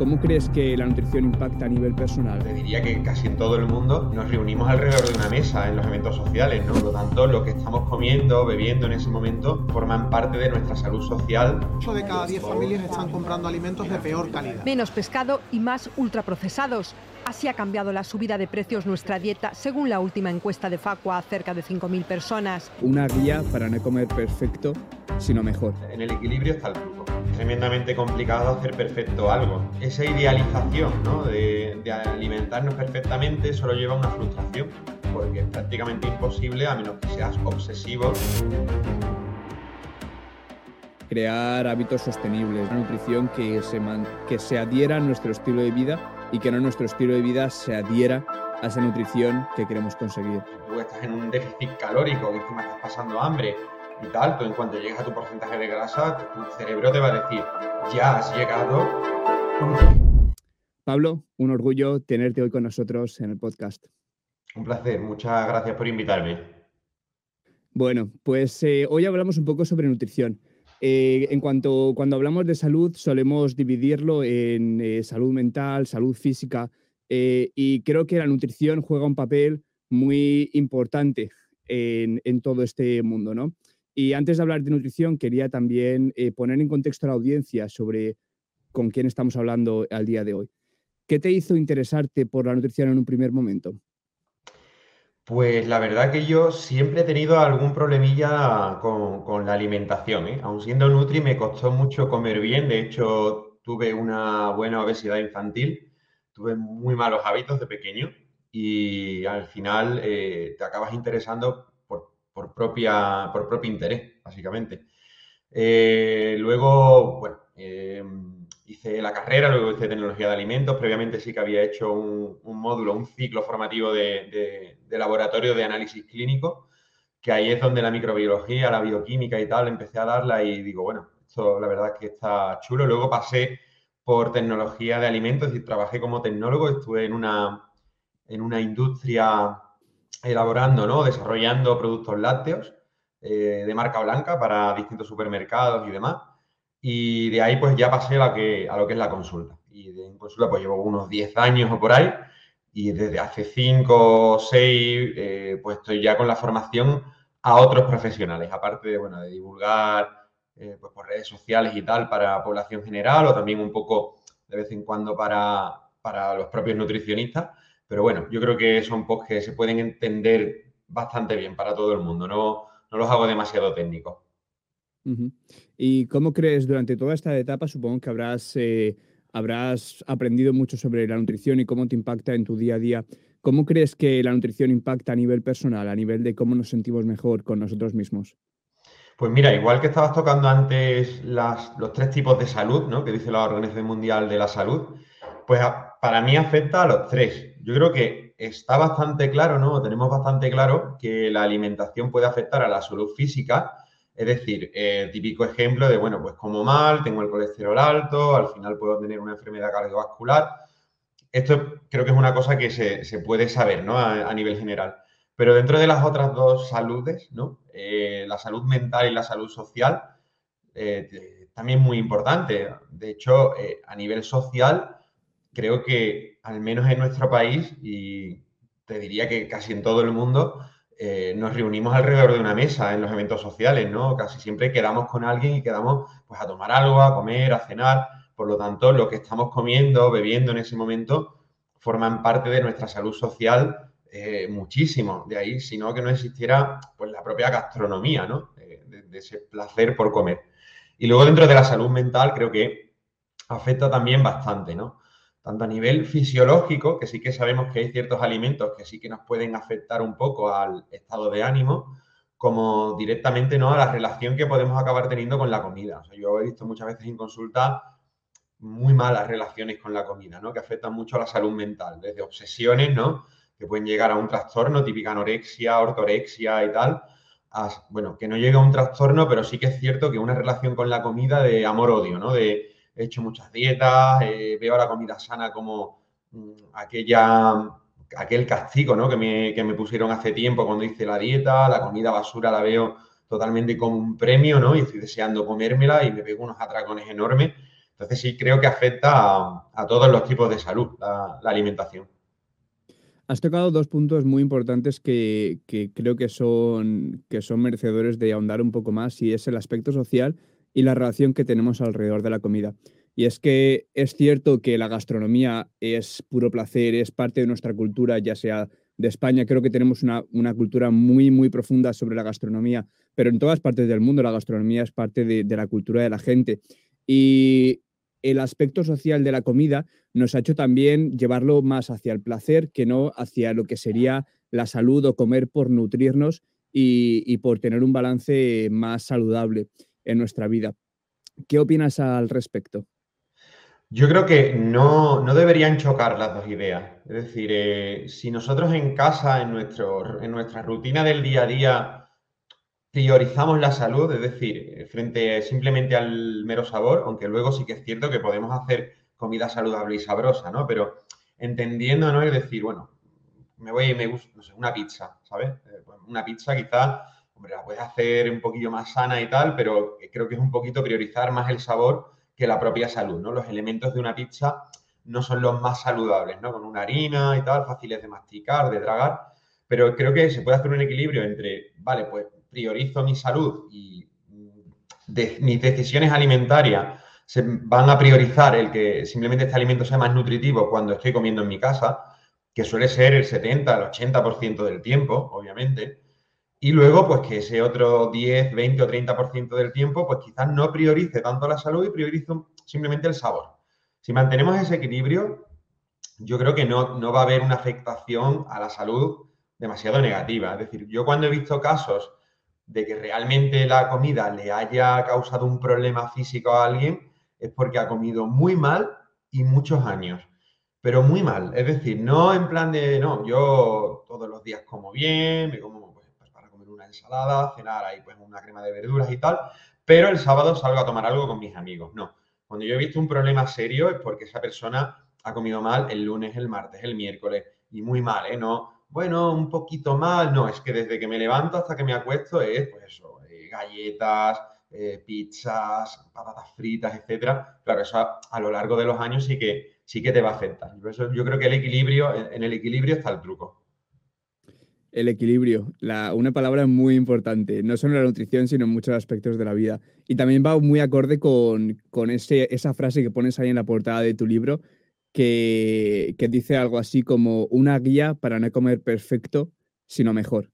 ¿Cómo crees que la nutrición impacta a nivel personal? Te diría que casi en todo el mundo nos reunimos alrededor de una mesa en los eventos sociales, ¿no? Por lo tanto, lo que estamos comiendo, bebiendo en ese momento, forman parte de nuestra salud social. 8 de cada 10 familias están comprando alimentos de peor calidad. Menos pescado y más ultraprocesados. Así ha cambiado la subida de precios nuestra dieta, según la última encuesta de Facua a cerca de 5.000 personas. Una guía para no comer perfecto, sino mejor. En el equilibrio está el truco. Tremendamente complicado hacer perfecto algo. Esa idealización ¿no? de, de alimentarnos perfectamente solo lleva a una frustración, porque es prácticamente imposible a menos que seas obsesivo crear hábitos sostenibles, una nutrición que se, man- que se adhiera a nuestro estilo de vida y que no nuestro estilo de vida se adhiera a esa nutrición que queremos conseguir. tú estás en un déficit calórico, que encima estás pasando hambre y tal, tú en cuanto llegas a tu porcentaje de grasa, tu cerebro te va a decir, ya has llegado. Pablo, un orgullo tenerte hoy con nosotros en el podcast. Un placer, muchas gracias por invitarme. Bueno, pues eh, hoy hablamos un poco sobre nutrición. Eh, en cuanto cuando hablamos de salud, solemos dividirlo en eh, salud mental, salud física, y creo que la nutrición juega un papel muy importante en, en todo este mundo, ¿no? Y antes de hablar de nutrición, quería también eh, poner en contexto a la audiencia sobre con quién estamos hablando al día de hoy. ¿Qué te hizo interesarte por la nutrición en un primer momento? Pues la verdad que yo siempre he tenido algún problemilla con, la alimentación, ¿eh? Aun siendo nutri me costó mucho comer bien, de hecho tuve una buena obesidad infantil, tuve muy malos hábitos de pequeño y al final eh, te acabas interesando por, propia, por propio interés, básicamente. Eh, luego, bueno, eh, hice la carrera, luego hice tecnología de alimentos, previamente sí que había hecho un, módulo, un ciclo formativo de, laboratorio de análisis clínico, que ahí es donde la microbiología, la bioquímica y tal, empecé a darla y digo, bueno, esto la verdad es que está chulo. Luego pasé por tecnología de alimentos, decir, trabajé como tecnólogo, estuve en una, en una industria elaborando, ¿no? Desarrollando productos lácteos eh, de marca blanca para distintos supermercados y demás. Y de ahí pues ya pasé a, que, a lo que es la consulta. Y de en consulta pues llevo unos 10 años o por ahí. Y desde hace 5 o 6 pues estoy ya con la formación a otros profesionales, aparte de, bueno, de divulgar eh, pues por redes sociales y tal para población general o también un poco de vez en cuando para, para los propios nutricionistas. Pero bueno, yo creo que son posts que se pueden entender bastante bien para todo el mundo. No, no los hago demasiado técnicos. ¿Y cómo crees durante toda esta etapa? Supongo que habrás, eh, habrás aprendido mucho sobre la nutrición y cómo te impacta en tu día a día. ¿Cómo crees que la nutrición impacta a nivel personal, a nivel de cómo nos sentimos mejor con nosotros mismos? Pues mira, igual que estabas tocando antes las- los tres tipos de salud, ¿no? Que dice la Organización Mundial de la Salud, pues para mí afecta a los tres. Yo creo que está bastante claro, ¿no? Tenemos bastante claro que la alimentación puede afectar a la salud física. Es decir, eh, típico ejemplo de, bueno, pues como mal, tengo el colesterol alto, al final puedo tener una enfermedad cardiovascular. Esto creo que es una cosa que se, se puede saber, ¿no? A, nivel general. Pero dentro de las otras dos saludes, ¿no? Eh, la salud mental y la salud social, eh, también muy importante. De hecho, eh, a nivel social, creo que al menos en nuestro país, y te diría que casi en todo el mundo, eh, nos reunimos alrededor de una mesa en los eventos sociales, ¿no? Casi siempre quedamos con alguien y quedamos pues, a tomar algo, a comer, a cenar. Por lo tanto, lo que estamos comiendo, bebiendo en ese momento, forman parte de nuestra salud social eh, muchísimo. De ahí, si no, que no existiera pues, la propia gastronomía, ¿no? Eh, de, de ese placer por comer. Y luego dentro de la salud mental creo que afecta también bastante, ¿no? Tanto a nivel fisiológico, que sí que sabemos que hay ciertos alimentos que sí que nos pueden afectar un poco al estado de ánimo, como directamente, ¿no? A la relación que podemos acabar teniendo con la comida. O sea, yo he visto muchas veces en consulta muy malas relaciones con la comida, ¿no? Que afectan mucho a la salud mental, desde obsesiones, ¿no? Que pueden llegar a un trastorno, típica anorexia, ortorexia y tal, bueno, que no llega a un trastorno, pero sí que es cierto que una relación con la comida de amor-odio, ¿no? De he hecho muchas dietas, eh, veo la comida sana como mm, aquella, aquel castigo, ¿no? Que me, que me pusieron hace tiempo cuando hice la dieta, la comida basura la veo totalmente como un premio, ¿no? Y estoy deseando comérmela y me pego unos atracones enormes. Entonces sí creo que afecta a, todos los tipos de salud la, alimentación. Has tocado dos puntos muy importantes que, creo que son, que son merecedores de ahondar un poco más y es el aspecto social y la relación que tenemos alrededor de la comida. Y es que es cierto que la gastronomía es puro placer, es parte de nuestra cultura, ya sea de España. Creo que tenemos una, cultura muy, muy profunda sobre la gastronomía, pero en todas partes del mundo la gastronomía es parte de, de la cultura de la gente. Y el aspecto social de la comida nos ha hecho también llevarlo más hacia el placer que no hacia lo que sería la salud o comer por nutrirnos y, por tener un balance más saludable en nuestra vida. ¿Qué opinas al respecto? Yo creo que no, deberían chocar las dos ideas. Es decir, eh, si nosotros en casa, en, nuestro, en nuestra rutina del día a día, priorizamos la salud, es decir, frente simplemente al mero sabor, aunque luego sí que es cierto que podemos hacer comida saludable y sabrosa, ¿no? Pero entendiendo, ¿no? Es decir, bueno, me voy y me gusta, no sé, una pizza, ¿sabes? Eh, pues una pizza quizás, hombre, la puedes hacer un poquillo más sana y tal, pero creo que es un poquito priorizar más el sabor que la propia salud. Los elementos de una pizza no son los más saludables, ¿no? Con una harina y tal, fáciles de masticar, de tragar, pero creo que se puede hacer un equilibrio entre, vale, pues priorizo mi salud y mis decisiones alimentarias van a priorizar el que simplemente este alimento sea más nutritivo cuando estoy comiendo en mi casa, que suele ser el 70, el 80% del tiempo, obviamente, y luego, pues que ese otro 10, 20 o 30% del tiempo, pues quizás no priorice tanto la salud y priorice simplemente el sabor. Si mantenemos ese equilibrio, yo creo que no, no va a haber una afectación a la salud demasiado negativa. Es decir, yo cuando he visto casos de que realmente la comida le haya causado un problema físico a alguien, es porque ha comido muy mal y muchos años. Pero muy mal. Es decir, no en plan de, no, yo todos los días como bien, me como ensalada, cenar ahí pues una crema de verduras y tal, pero el sábado salgo a tomar algo con mis amigos. No, cuando yo he visto un problema serio es porque esa persona ha comido mal el lunes, el martes, el miércoles y muy mal, ¿eh? No, bueno, un poquito mal, no, es que desde que me levanto hasta que me acuesto es pues eso, eh, galletas, eh, pizzas, patatas fritas, etcétera. Claro, eso a, lo largo de los años sí que, sí que te va a afectar. yo creo que el equilibrio, en el equilibrio está el truco. El equilibrio, la, una palabra muy importante, no solo en la nutrición, sino en muchos aspectos de la vida. Y también va muy acorde con, ese, esa frase que pones ahí en la portada de tu libro, que, dice algo así como una guía para no comer perfecto, sino mejor.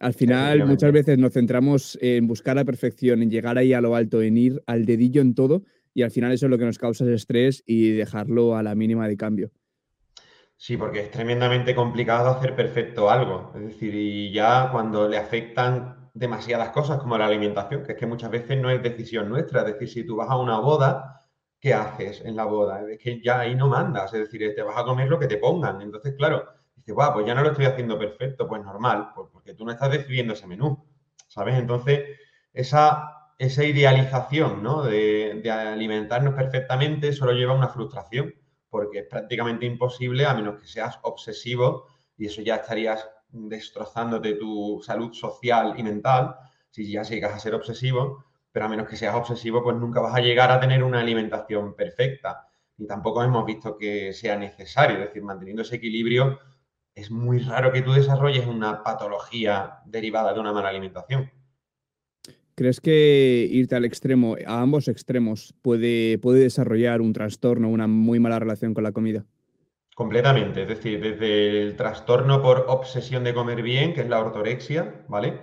Al final, muchas veces nos centramos en buscar la perfección, en llegar ahí a lo alto, en ir al dedillo en todo, y al final eso es lo que nos causa estrés y dejarlo a la mínima de cambio. Sí, porque es tremendamente complicado hacer perfecto algo. Es decir, y ya cuando le afectan demasiadas cosas como la alimentación, que es que muchas veces no es decisión nuestra. Es decir, si tú vas a una boda, ¿qué haces en la boda? Es que ya ahí no mandas. Es decir, te vas a comer lo que te pongan. Entonces, claro, dices, guau, pues ya no lo estoy haciendo perfecto. Pues normal, porque tú no estás decidiendo ese menú. ¿Sabes? Entonces, esa, esa idealización ¿no? de, de alimentarnos perfectamente solo lleva a una frustración porque es prácticamente imposible a menos que seas obsesivo y eso ya estarías destrozándote tu salud social y mental si ya llegas a ser obsesivo, pero a menos que seas obsesivo, pues nunca vas a llegar a tener una alimentación perfecta. Y tampoco hemos visto que sea necesario, es decir, manteniendo ese equilibrio, es muy raro que tú desarrolles una patología derivada de una mala alimentación. ¿Crees que irte al extremo, a ambos extremos, puede, desarrollar un trastorno, una muy mala relación con la comida? Completamente, es decir, desde el trastorno por obsesión de comer bien, que es la ortorexia, ¿vale?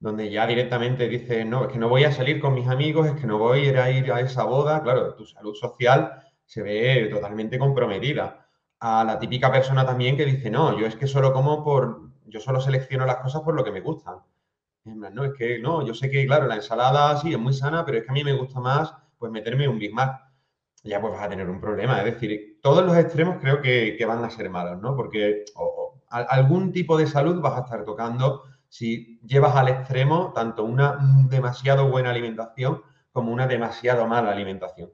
Donde ya directamente dices, no, es que no voy a salir con mis amigos, es que no voy a ir a esa boda, claro, tu salud social se ve totalmente comprometida. A la típica persona también que dice, no, yo es que solo como por, yo solo selecciono las cosas por lo que me gustan. No, es que no, yo sé que, claro, la ensalada sí es muy sana, pero es que a mí me gusta más pues meterme un Big Mac. Ya pues vas a tener un problema. Es decir, todos los extremos creo que, van a ser malos, ¿no? Porque algún tipo de salud vas a estar tocando si llevas al extremo tanto una demasiado buena alimentación como una demasiado mala alimentación.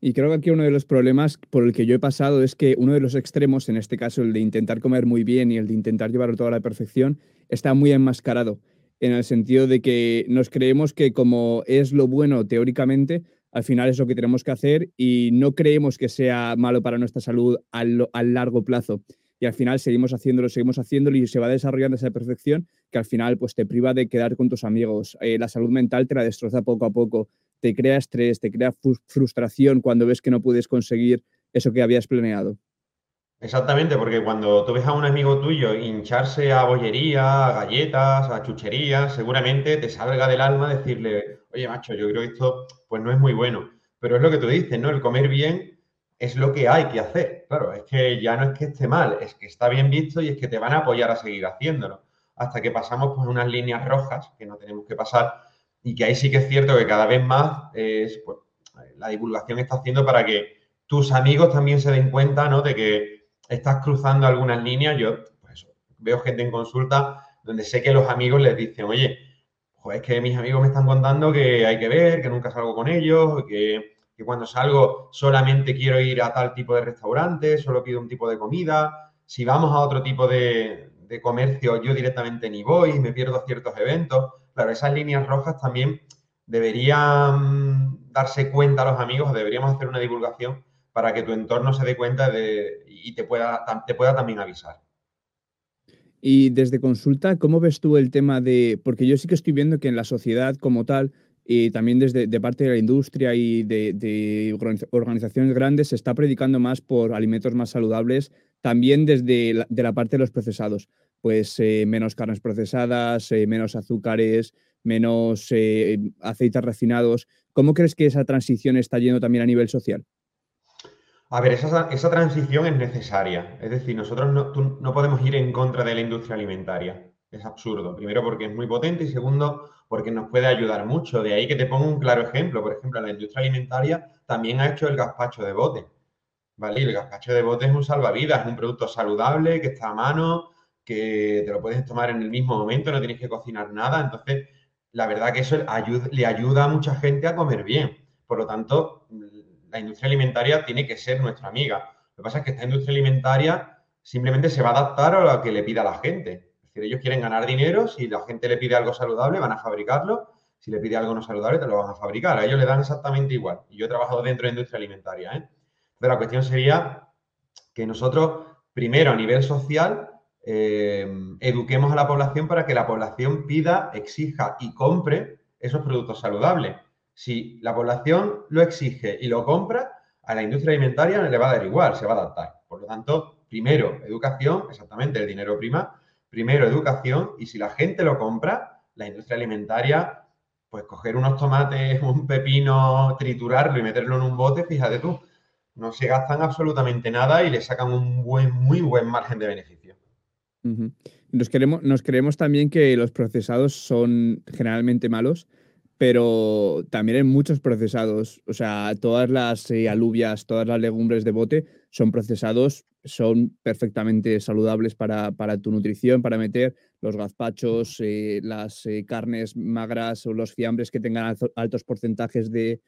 Y creo que aquí uno de los problemas por el que yo he pasado es que uno de los extremos, en este caso el de intentar comer muy bien y el de intentar llevarlo todo a la perfección, está muy enmascarado en el sentido de que nos creemos que como es lo bueno teóricamente, al final es lo que tenemos que hacer y no creemos que sea malo para nuestra salud a largo plazo. Y al final seguimos haciéndolo, seguimos haciéndolo y se va desarrollando esa perfección que al final pues, te priva de quedar con tus amigos. Eh, la salud mental te la destroza poco a poco, te crea estrés, te crea frustración cuando ves que no puedes conseguir eso que habías planeado. Exactamente, porque cuando tú ves a un amigo tuyo hincharse a bollería, a galletas, a chucherías, seguramente te salga del alma decirle, oye, macho, yo creo que esto pues no es muy bueno. Pero es lo que tú dices, ¿no? El comer bien es lo que hay que hacer. Claro, es que ya no es que esté mal, es que está bien visto y es que te van a apoyar a seguir haciéndolo. Hasta que pasamos por unas líneas rojas que no tenemos que pasar y que ahí sí que es cierto que cada vez más es, pues, la divulgación está haciendo para que tus amigos también se den cuenta, ¿no? De que estás cruzando algunas líneas. Yo, pues veo gente en consulta donde sé que los amigos les dicen, oye, pues es que mis amigos me están contando que hay que ver, que nunca salgo con ellos, que, cuando salgo solamente quiero ir a tal tipo de restaurante, solo pido un tipo de comida. Si vamos a otro tipo de, de comercio, yo directamente ni voy, me pierdo ciertos eventos. Claro, esas líneas rojas también deberían darse cuenta los amigos, deberíamos hacer una divulgación para que tu entorno se dé cuenta de, y te pueda, te pueda también avisar. Y desde consulta, ¿cómo ves tú el tema de, porque yo sí que estoy viendo que en la sociedad como tal, y también desde de parte de la industria y de, organizaciones grandes, se está predicando más por alimentos más saludables, también desde la, de la parte de los procesados. Pues eh, menos carnes procesadas, eh, menos azúcares, menos eh, aceites refinados. ¿Cómo crees que esa transición está yendo también a nivel social? A ver, esa, transición es necesaria. Es decir, nosotros no, podemos ir en contra de la industria alimentaria. Es absurdo. Primero porque es muy potente y segundo porque nos puede ayudar mucho. De ahí que te pongo un claro ejemplo. Por ejemplo, la industria alimentaria también ha hecho el gazpacho de bote. ¿Vale? El gazpacho de bote es un salvavidas, es un producto saludable que está a mano, que te lo puedes tomar en el mismo momento, no tienes que cocinar nada. Entonces, la verdad que eso le ayuda a mucha gente a comer bien. Por lo tanto, la industria alimentaria tiene que ser nuestra amiga. Lo que pasa es que esta industria alimentaria simplemente se va a adaptar a lo que le pida la gente. Es decir, ellos quieren ganar dinero, si la gente le pide algo saludable, van a fabricarlo, si le pide algo no saludable, te lo van a fabricar. A ellos le dan exactamente igual. Yo he trabajado dentro de industria alimentaria. ¿eh? Pero la cuestión sería que nosotros, primero a nivel social, eh, eduquemos a la población para que la población pida, exija y compre esos productos saludables. Si la población lo exige y lo compra, a la industria alimentaria le va a dar igual, se va a adaptar. Por lo tanto, primero, educación, exactamente, el dinero prima. Primero, educación, y si la gente lo compra, la industria alimentaria, pues coger unos tomates, un pepino, triturarlo y meterlo en un bote, fíjate tú, no se gastan absolutamente nada y le sacan un buen, muy buen margen de beneficio. Nos, queremos, nos creemos también que los procesados son generalmente malos pero también hay muchos procesados. O sea, todas las eh, alubias, todas las legumbres de bote son procesados, son perfectamente saludables para, tu nutrición, para meter los gazpachos, eh, las eh, carnes magras o los fiambres que tengan altos porcentajes de,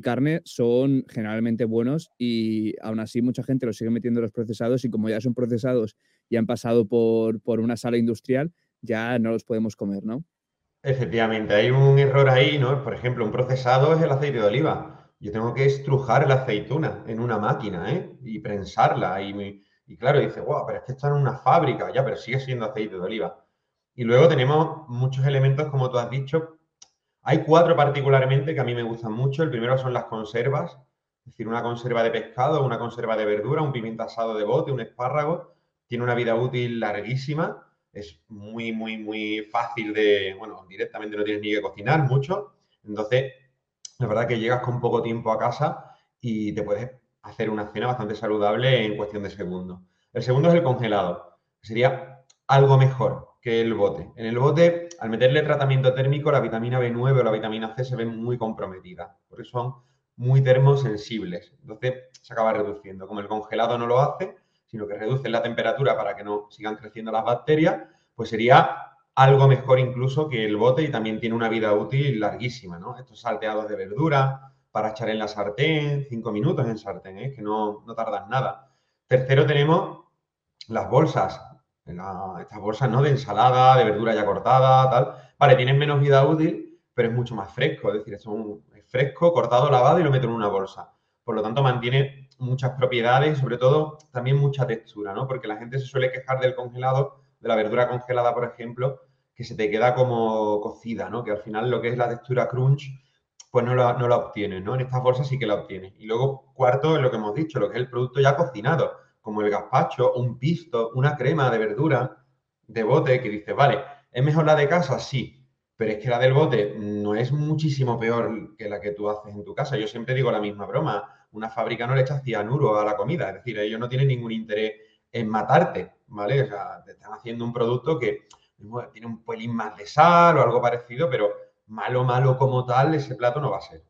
carne son generalmente buenos y aún así mucha gente los sigue metiendo los procesados y como ya son procesados y han pasado por, por una sala industrial, ya no los podemos comer, ¿no? Efectivamente, hay un error ahí, ¿no? Por ejemplo, un procesado es el aceite de oliva. Yo tengo que estrujar la aceituna en una máquina, ¿eh? Y prensarla. Y, y claro, dice, wow, pero es que está en una fábrica, ya, pero sigue siendo aceite de oliva. Y luego tenemos muchos elementos, como tú has dicho. Hay cuatro particularmente que a mí me gustan mucho. El primero son las conservas, es decir, una conserva de pescado, una conserva de verdura, un pimiento asado de bote, un espárrago. Tiene una vida útil larguísima es muy, muy, muy fácil de, bueno, directamente no tienes ni que cocinar mucho. Entonces, la verdad que llegas con poco tiempo a casa y te puedes hacer una cena bastante saludable en cuestión de segundos. El segundo es el congelado. Sería algo mejor que el bote. En el bote, al meterle tratamiento térmico, la vitamina B9 o la vitamina C se ven muy comprometidas, porque son muy termosensibles. Entonces, se acaba reduciendo. Como el congelado no lo hace, sino que reducen la temperatura para que no sigan creciendo las bacterias, pues sería algo mejor incluso que el bote y también tiene una vida útil larguísima, ¿no? Estos salteados de verdura para echar en la sartén, cinco minutos en sartén, ¿eh? que no, no tardan nada. Tercero tenemos las bolsas, estas bolsas, ¿no? De ensalada, de verdura ya cortada, tal. Vale, tienen menos vida útil, pero es mucho más fresco, es decir, es fresco, cortado, lavado y lo meto en una bolsa. Por lo tanto, mantiene muchas propiedades y sobre todo también mucha textura, ¿no? Porque la gente se suele quejar del congelado, de la verdura congelada, por ejemplo, que se te queda como cocida, ¿no? Que al final lo que es la textura crunch, pues no la, no la obtienes, ¿no? En estas bolsas sí que la obtienes. Y luego, cuarto, es lo que hemos dicho, lo que es el producto ya cocinado, como el gazpacho, un pisto, una crema de verdura de bote que dices, vale, ¿es mejor la de casa? Sí, pero es que la del bote no es muchísimo peor que la que tú haces en tu casa. Yo siempre digo la misma broma, una fábrica no le echa cianuro a la comida, es decir, ellos no tienen ningún interés en matarte, ¿vale? O sea, te están haciendo un producto que tiene un pelín más de sal o algo parecido, pero malo, malo como tal, ese plato no va a ser.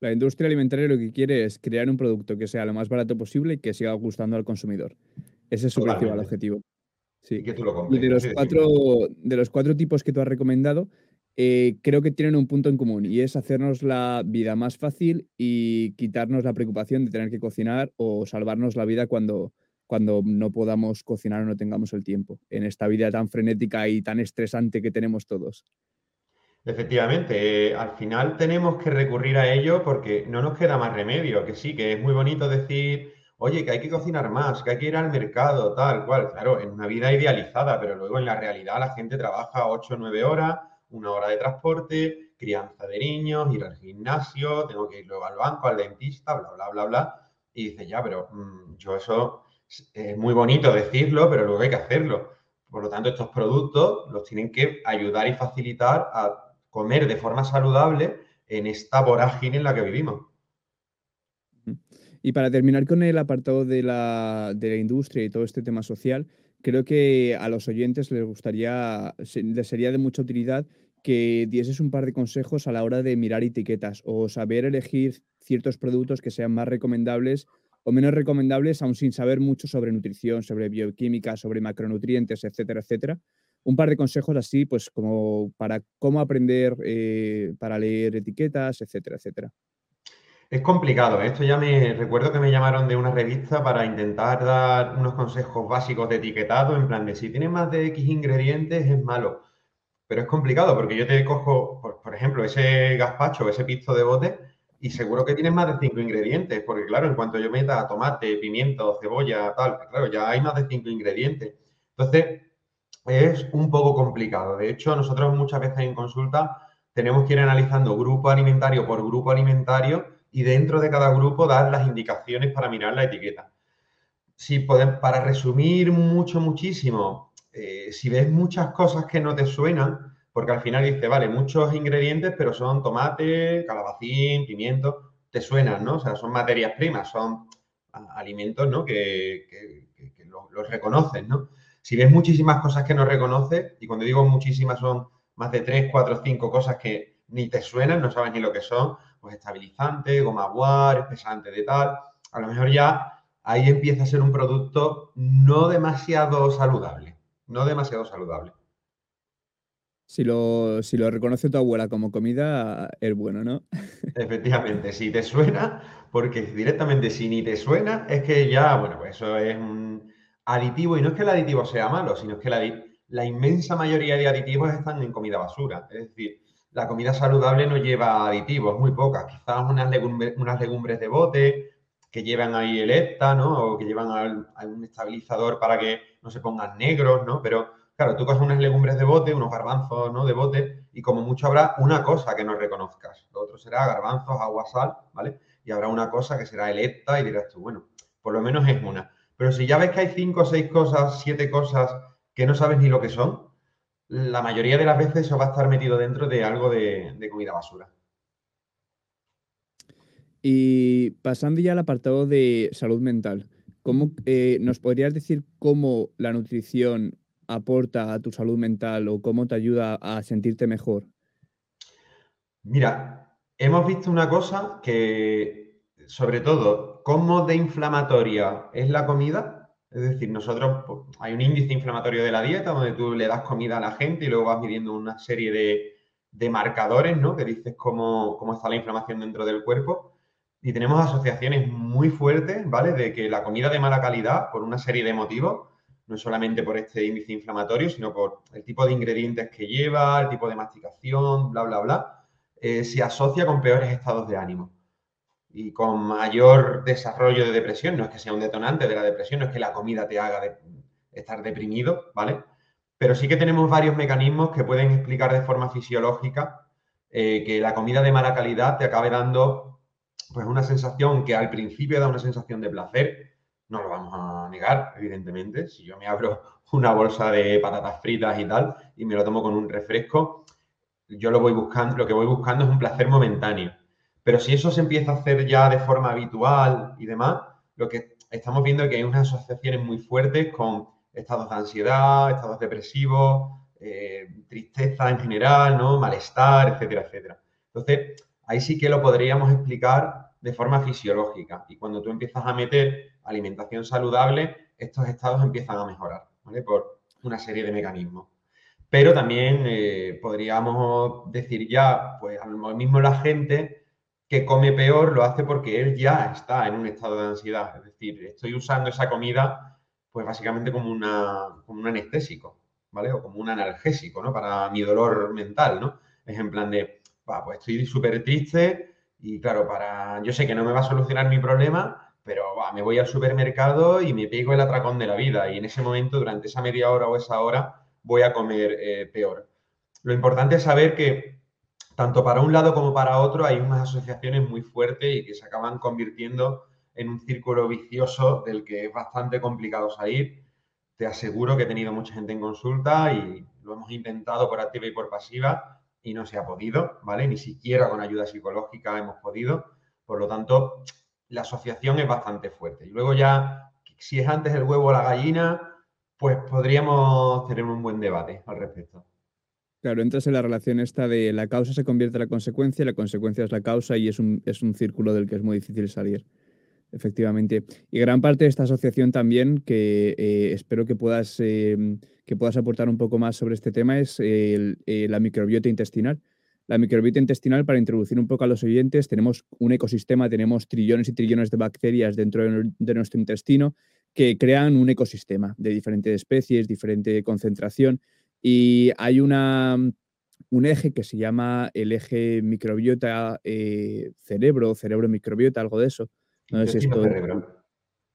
La industria alimentaria lo que quiere es crear un producto que sea lo más barato posible y que siga gustando al consumidor. Ese es su principal objetivo. Sí. Y que tú lo compres. Y de los, cuatro, de los cuatro tipos que tú has recomendado, eh, creo que tienen un punto en común y es hacernos la vida más fácil y quitarnos la preocupación de tener que cocinar o salvarnos la vida cuando, cuando no podamos cocinar o no tengamos el tiempo en esta vida tan frenética y tan estresante que tenemos todos. Efectivamente, eh, al final tenemos que recurrir a ello porque no nos queda más remedio, que sí, que es muy bonito decir, oye, que hay que cocinar más, que hay que ir al mercado, tal cual, claro, en una vida idealizada, pero luego en la realidad la gente trabaja 8 o 9 horas, una hora de transporte, crianza de niños, ir al gimnasio, tengo que ir luego al banco, al dentista, bla, bla, bla, bla, y dice, ya, pero mm, yo eso es muy bonito decirlo, pero luego hay que hacerlo. Por lo tanto, estos productos los tienen que ayudar y facilitar a comer de forma saludable en esta vorágine en la que vivimos. Y para terminar con el apartado de la, de la, industria y todo este tema social, creo que a los oyentes les gustaría, les sería de mucha utilidad que dieses un par de consejos a la hora de mirar etiquetas o saber elegir ciertos productos que sean más recomendables o menos recomendables, aún sin saber mucho sobre nutrición, sobre bioquímica, sobre macronutrientes, etcétera, etcétera. Un par de consejos así, pues como para cómo aprender, eh, para leer etiquetas, etcétera, etcétera. Es complicado. Esto ya me recuerdo que me llamaron de una revista para intentar dar unos consejos básicos de etiquetado, en plan de si tienes más de X ingredientes es malo. Pero es complicado porque yo te cojo, por, ejemplo, ese gazpacho, ese pisto de bote, y seguro que tienes más de cinco ingredientes, porque claro, en cuanto yo meta tomate, pimiento, cebolla, tal, claro, ya hay más de cinco ingredientes. Entonces, es un poco complicado. De hecho, nosotros muchas veces en consulta tenemos que ir analizando grupo alimentario por grupo alimentario y dentro de cada grupo dar las indicaciones para mirar la etiqueta. Si podemos, para resumir mucho, muchísimo, eh, si ves muchas cosas que no te suenan, porque al final dice, vale, muchos ingredientes, pero son tomate, calabacín, pimiento, te suenan, ¿no? O sea, son materias primas, son alimentos, ¿no? Que, los reconoces, ¿no? Si ves muchísimas cosas que no reconoces, y cuando digo muchísimas son más de 3, 4, 5 cosas que ni te suenan, no sabes ni lo que son, pues estabilizante, goma guar, espesante de tal, a lo mejor ya ahí empieza a ser un producto no demasiado saludable, no demasiado saludable. Si lo, si lo reconoce tu abuela como comida, es bueno, ¿no? Efectivamente, si te suena, porque directamente si ni te suena, es que ya, bueno, pues eso es un aditivo, y no es que el aditivo sea malo, sino es que la, la inmensa mayoría de aditivos están en comida basura. Es decir, la comida saludable no lleva aditivos, muy pocas. Quizás unas, legumbres, unas legumbres de bote que llevan ahí el ¿no? O que llevan algún estabilizador para que no se pongan negros, ¿no? Pero Claro, tú coges unas legumbres de bote, unos garbanzos ¿no? de bote, y como mucho habrá una cosa que no reconozcas. Lo otro será garbanzos, agua, sal, ¿vale? Y habrá una cosa que será electa y dirás tú, bueno, por lo menos es una. Pero si ya ves que hay cinco, seis cosas, siete cosas que no sabes ni lo que son, la mayoría de las veces eso va a estar metido dentro de algo de, comida basura. Y pasando ya al apartado de salud mental, ¿cómo eh, nos podrías decir cómo la nutrición aporta a tu salud mental o cómo te ayuda a sentirte mejor? Mira, hemos visto una cosa que, sobre todo, cómo de inflamatoria es la comida. Es decir, nosotros pues, hay un índice inflamatorio de la dieta donde tú le das comida a la gente y luego vas midiendo una serie de, marcadores, ¿no? Que dices cómo, cómo está la inflamación dentro del cuerpo. Y tenemos asociaciones muy fuertes, ¿vale? De que la comida de mala calidad, por una serie de motivos, no solamente por este índice inflamatorio, sino por el tipo de ingredientes que lleva, el tipo de masticación, bla, bla, bla, eh, se asocia con peores estados de ánimo y con mayor desarrollo de depresión. No es que sea un detonante de la depresión, no es que la comida te haga estar deprimido, ¿vale? Pero sí que tenemos varios mecanismos que pueden explicar de forma fisiológica eh, que la comida de mala calidad te acabe dando pues una sensación que al principio da una sensación de placer, no lo vamos a negar, evidentemente. Si yo me abro una bolsa de patatas fritas y tal y me lo tomo con un refresco, yo lo voy buscando, lo que voy buscando es un placer momentáneo. Pero si eso se empieza a hacer ya de forma habitual y demás, lo que estamos viendo es que hay unas asociaciones muy fuertes con estados de ansiedad, estados depresivos, eh, tristeza en general, ¿no? Malestar, etcétera, etcétera. Entonces, ahí sí que lo podríamos explicar de forma fisiológica. Y cuando tú empiezas a meter alimentación saludable, estos estados empiezan a mejorar, ¿vale? Por una serie de mecanismos. Pero también eh, podríamos decir ya, pues a lo mismo la gente que come peor lo hace porque él ya está en un estado de ansiedad. Es decir, estoy usando esa comida pues básicamente como, una, como un anestésico, ¿vale? O como un analgésico, ¿no? Para mi dolor mental, ¿no? Es en plan de, va, pues estoy súper triste y claro, para, yo sé que no me va a solucionar mi problema, pero me voy al supermercado y me pego el atracón de la vida y en ese momento, durante esa media hora o esa hora, voy a comer eh, peor. Lo importante es saber que tanto para un lado como para otro hay unas asociaciones muy fuertes y que se acaban convirtiendo en un círculo vicioso del que es bastante complicado salir. Te aseguro que he tenido mucha gente en consulta y lo hemos intentado por activa y por pasiva y no se ha podido, ¿vale? Ni siquiera con ayuda psicológica hemos podido. Por lo tanto, la asociación es bastante fuerte. Y luego ya, si es antes el huevo o la gallina, pues podríamos tener un buen debate al respecto. Claro, entras en la relación esta de la causa se convierte en la consecuencia, la consecuencia es la causa y es un, es un círculo del que es muy difícil salir. Efectivamente. Y gran parte de esta asociación también, que eh, espero que puedas, em, que puedas aportar un poco más sobre este tema, es eh, la microbiota intestinal. La microbiota intestinal, para introducir un poco a los oyentes, tenemos un ecosistema, tenemos trillones y trillones de bacterias dentro de, nuestro intestino que crean un ecosistema de diferentes especies, diferente concentración. Y hay una, un eje que se llama el eje microbiota eh, cerebro, cerebro microbiota, algo de eso, intestino cerebro.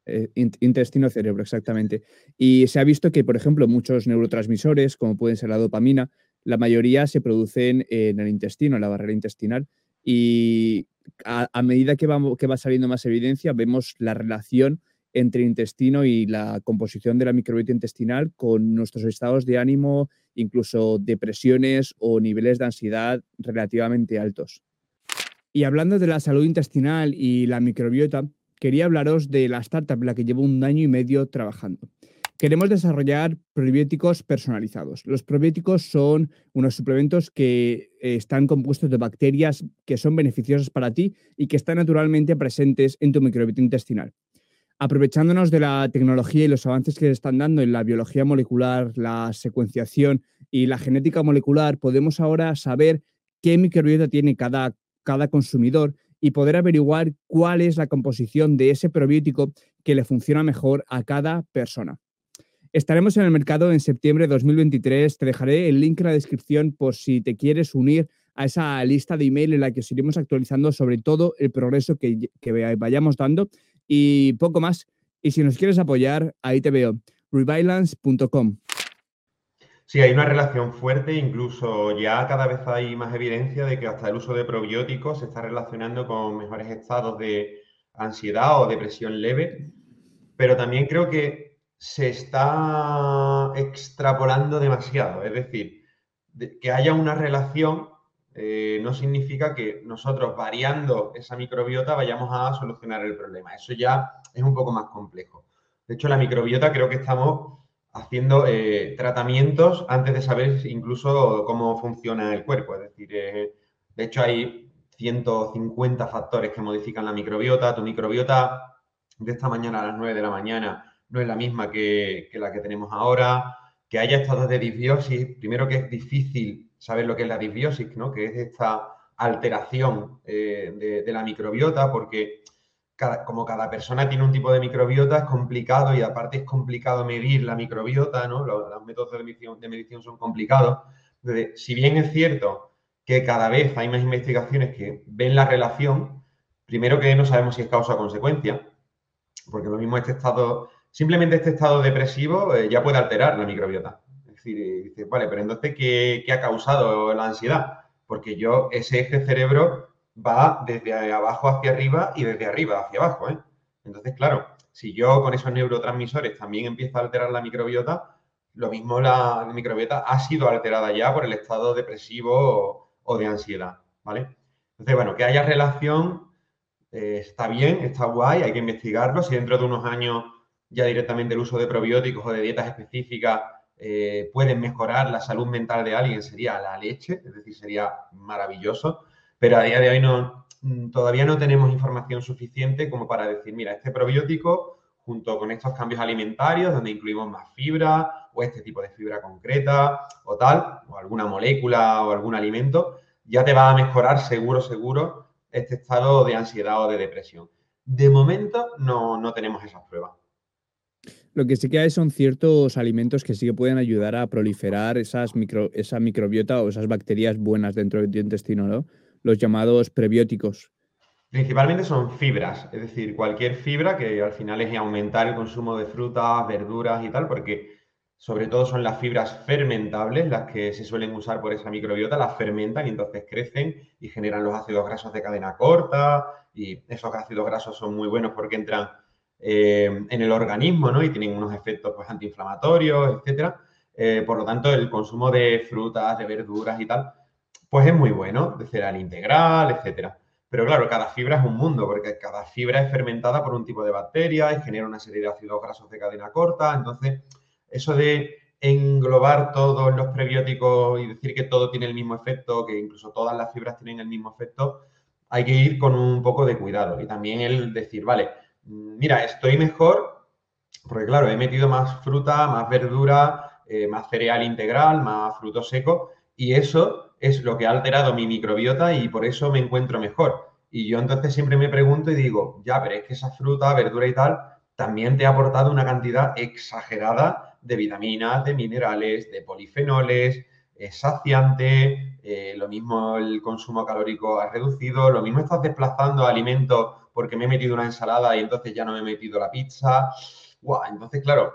Eh, intestino cerebro, exactamente. Y se ha visto que, por ejemplo, muchos neurotransmisores, como pueden ser la dopamina, la mayoría se producen en el intestino, en la barrera intestinal. Y a, medida que, que va saliendo más evidencia, vemos la relación entre intestino y la composición de la microbiota intestinal con nuestros estados de ánimo, incluso depresiones o niveles de ansiedad relativamente altos. Y hablando de la salud intestinal y la microbiota, quería hablaros de la startup en la que llevo un año y medio trabajando. Queremos desarrollar probióticos personalizados. Los probióticos son unos suplementos que eh, están compuestos de bacterias que son beneficiosas para ti y que están naturalmente presentes en tu microbiota intestinal. Aprovechándonos de la tecnología y los avances que se están dando en la biología molecular, la secuenciación y la genética molecular, podemos ahora saber qué microbiota tiene cada cada consumidor y poder averiguar cuál es la composición de ese probiótico que le funciona mejor a cada persona. Estaremos en el mercado en septiembre de 2023. Te dejaré el link en la descripción por si te quieres unir a esa lista de email en la que os iremos actualizando sobre todo el progreso que, que vayamos dando y poco más. Y si nos quieres apoyar, ahí te veo. revilance.com. Sí, hay una relación fuerte, incluso ya cada vez hay más evidencia de que hasta el uso de probióticos se está relacionando con mejores estados de ansiedad o depresión leve, pero también creo que se está extrapolando demasiado, es decir, que haya una relación eh, no significa que nosotros variando esa microbiota vayamos a solucionar el problema, eso ya es un poco más complejo. De hecho, la microbiota creo que estamos haciendo eh, tratamientos antes de saber incluso cómo funciona el cuerpo. Es decir, eh, de hecho hay 150 factores que modifican la microbiota. Tu microbiota de esta mañana a las 9 de la mañana no es la misma que, la que tenemos ahora. Que haya estados de disbiosis, primero que es difícil saber lo que es la disbiosis, ¿no? que es esta alteración eh, de, la microbiota, porque como cada persona tiene un tipo de microbiota, es complicado y aparte es complicado medir la microbiota, ¿no? Los, métodos de medición, de medición, son complicados. si bien es cierto que cada vez hay más investigaciones que ven la relación, primero que no sabemos si es causa o consecuencia, porque lo mismo este estado, simplemente este estado depresivo eh, ya puede alterar la microbiota. Decir, vale, pero entonces, ¿qué, ¿qué, ha causado la ansiedad? Porque yo, ese eje cerebro va desde abajo hacia arriba y desde arriba hacia abajo. ¿eh? Entonces, claro, si yo con esos neurotransmisores también empiezo a alterar la microbiota, lo mismo la microbiota ha sido alterada ya por el estado depresivo o, de ansiedad, ¿vale? Entonces, bueno, que haya relación eh, está bien, está guay, hay que investigarlo. Si dentro de unos años ya directamente el uso de probióticos o de dietas específicas eh, pueden mejorar la salud mental de alguien, sería la leche, es decir, sería maravilloso. Pero a día de hoy no, mm, todavía no tenemos información suficiente como para decir, mira, este probiótico junto con estos cambios alimentarios, donde incluimos más fibra o este tipo de fibra concreta o tal, o alguna molécula o algún alimento, ya te va a mejorar seguro, seguro este estado de ansiedad o de depresión. De momento no, no tenemos esas pruebas. Lo que sí que hay son ciertos alimentos que sí que pueden ayudar a proliferar esas micro, esa microbiota o esas bacterias buenas dentro del intestino, ¿no? Los llamados prebióticos. Principalmente son fibras, es decir, cualquier fibra que al final es aumentar el consumo de frutas, verduras y tal, porque sobre todo son las fibras fermentables las que se suelen usar por esa microbiota, las fermentan y entonces crecen y generan los ácidos grasos de cadena corta y esos ácidos grasos son muy buenos porque entran eh, en el organismo ¿no? y tienen unos efectos pues, antiinflamatorios, etc. Eh, por lo tanto, el consumo de frutas, de verduras y tal, pues es muy bueno, de cereal integral, etcétera. Pero claro, cada fibra es un mundo, porque cada fibra es fermentada por un tipo de bacteria y genera una serie de ácidos grasos de cadena corta. Entonces, eso de englobar todos los prebióticos y decir que todo tiene el mismo efecto, que incluso todas las fibras tienen el mismo efecto, hay que ir con un poco de cuidado. Y también el decir, vale, mira, estoy mejor, porque claro, he metido más fruta, más verdura, eh, más cereal integral, más fruto seco, y eso es lo que ha alterado mi microbiota y por eso me encuentro mejor. Y yo entonces siempre me pregunto y digo, ya, pero es que esa fruta, verdura y tal, también te ha aportado una cantidad exagerada de vitaminas, de minerales, de polifenoles, es saciante, eh, lo mismo el consumo calórico ha reducido, lo mismo estás desplazando alimentos porque me he metido una ensalada y entonces ya no me he metido la pizza. entonces, claro,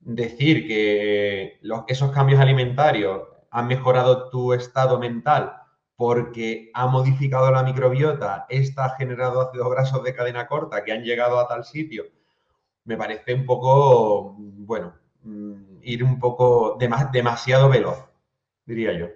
decir que esos cambios alimentarios ha mejorado tu estado mental porque ha modificado la microbiota, esta ha generado ácidos grasos de cadena corta que han llegado a tal sitio, me parece un poco, bueno, mm, ir un poco demasiado veloz, diría yo.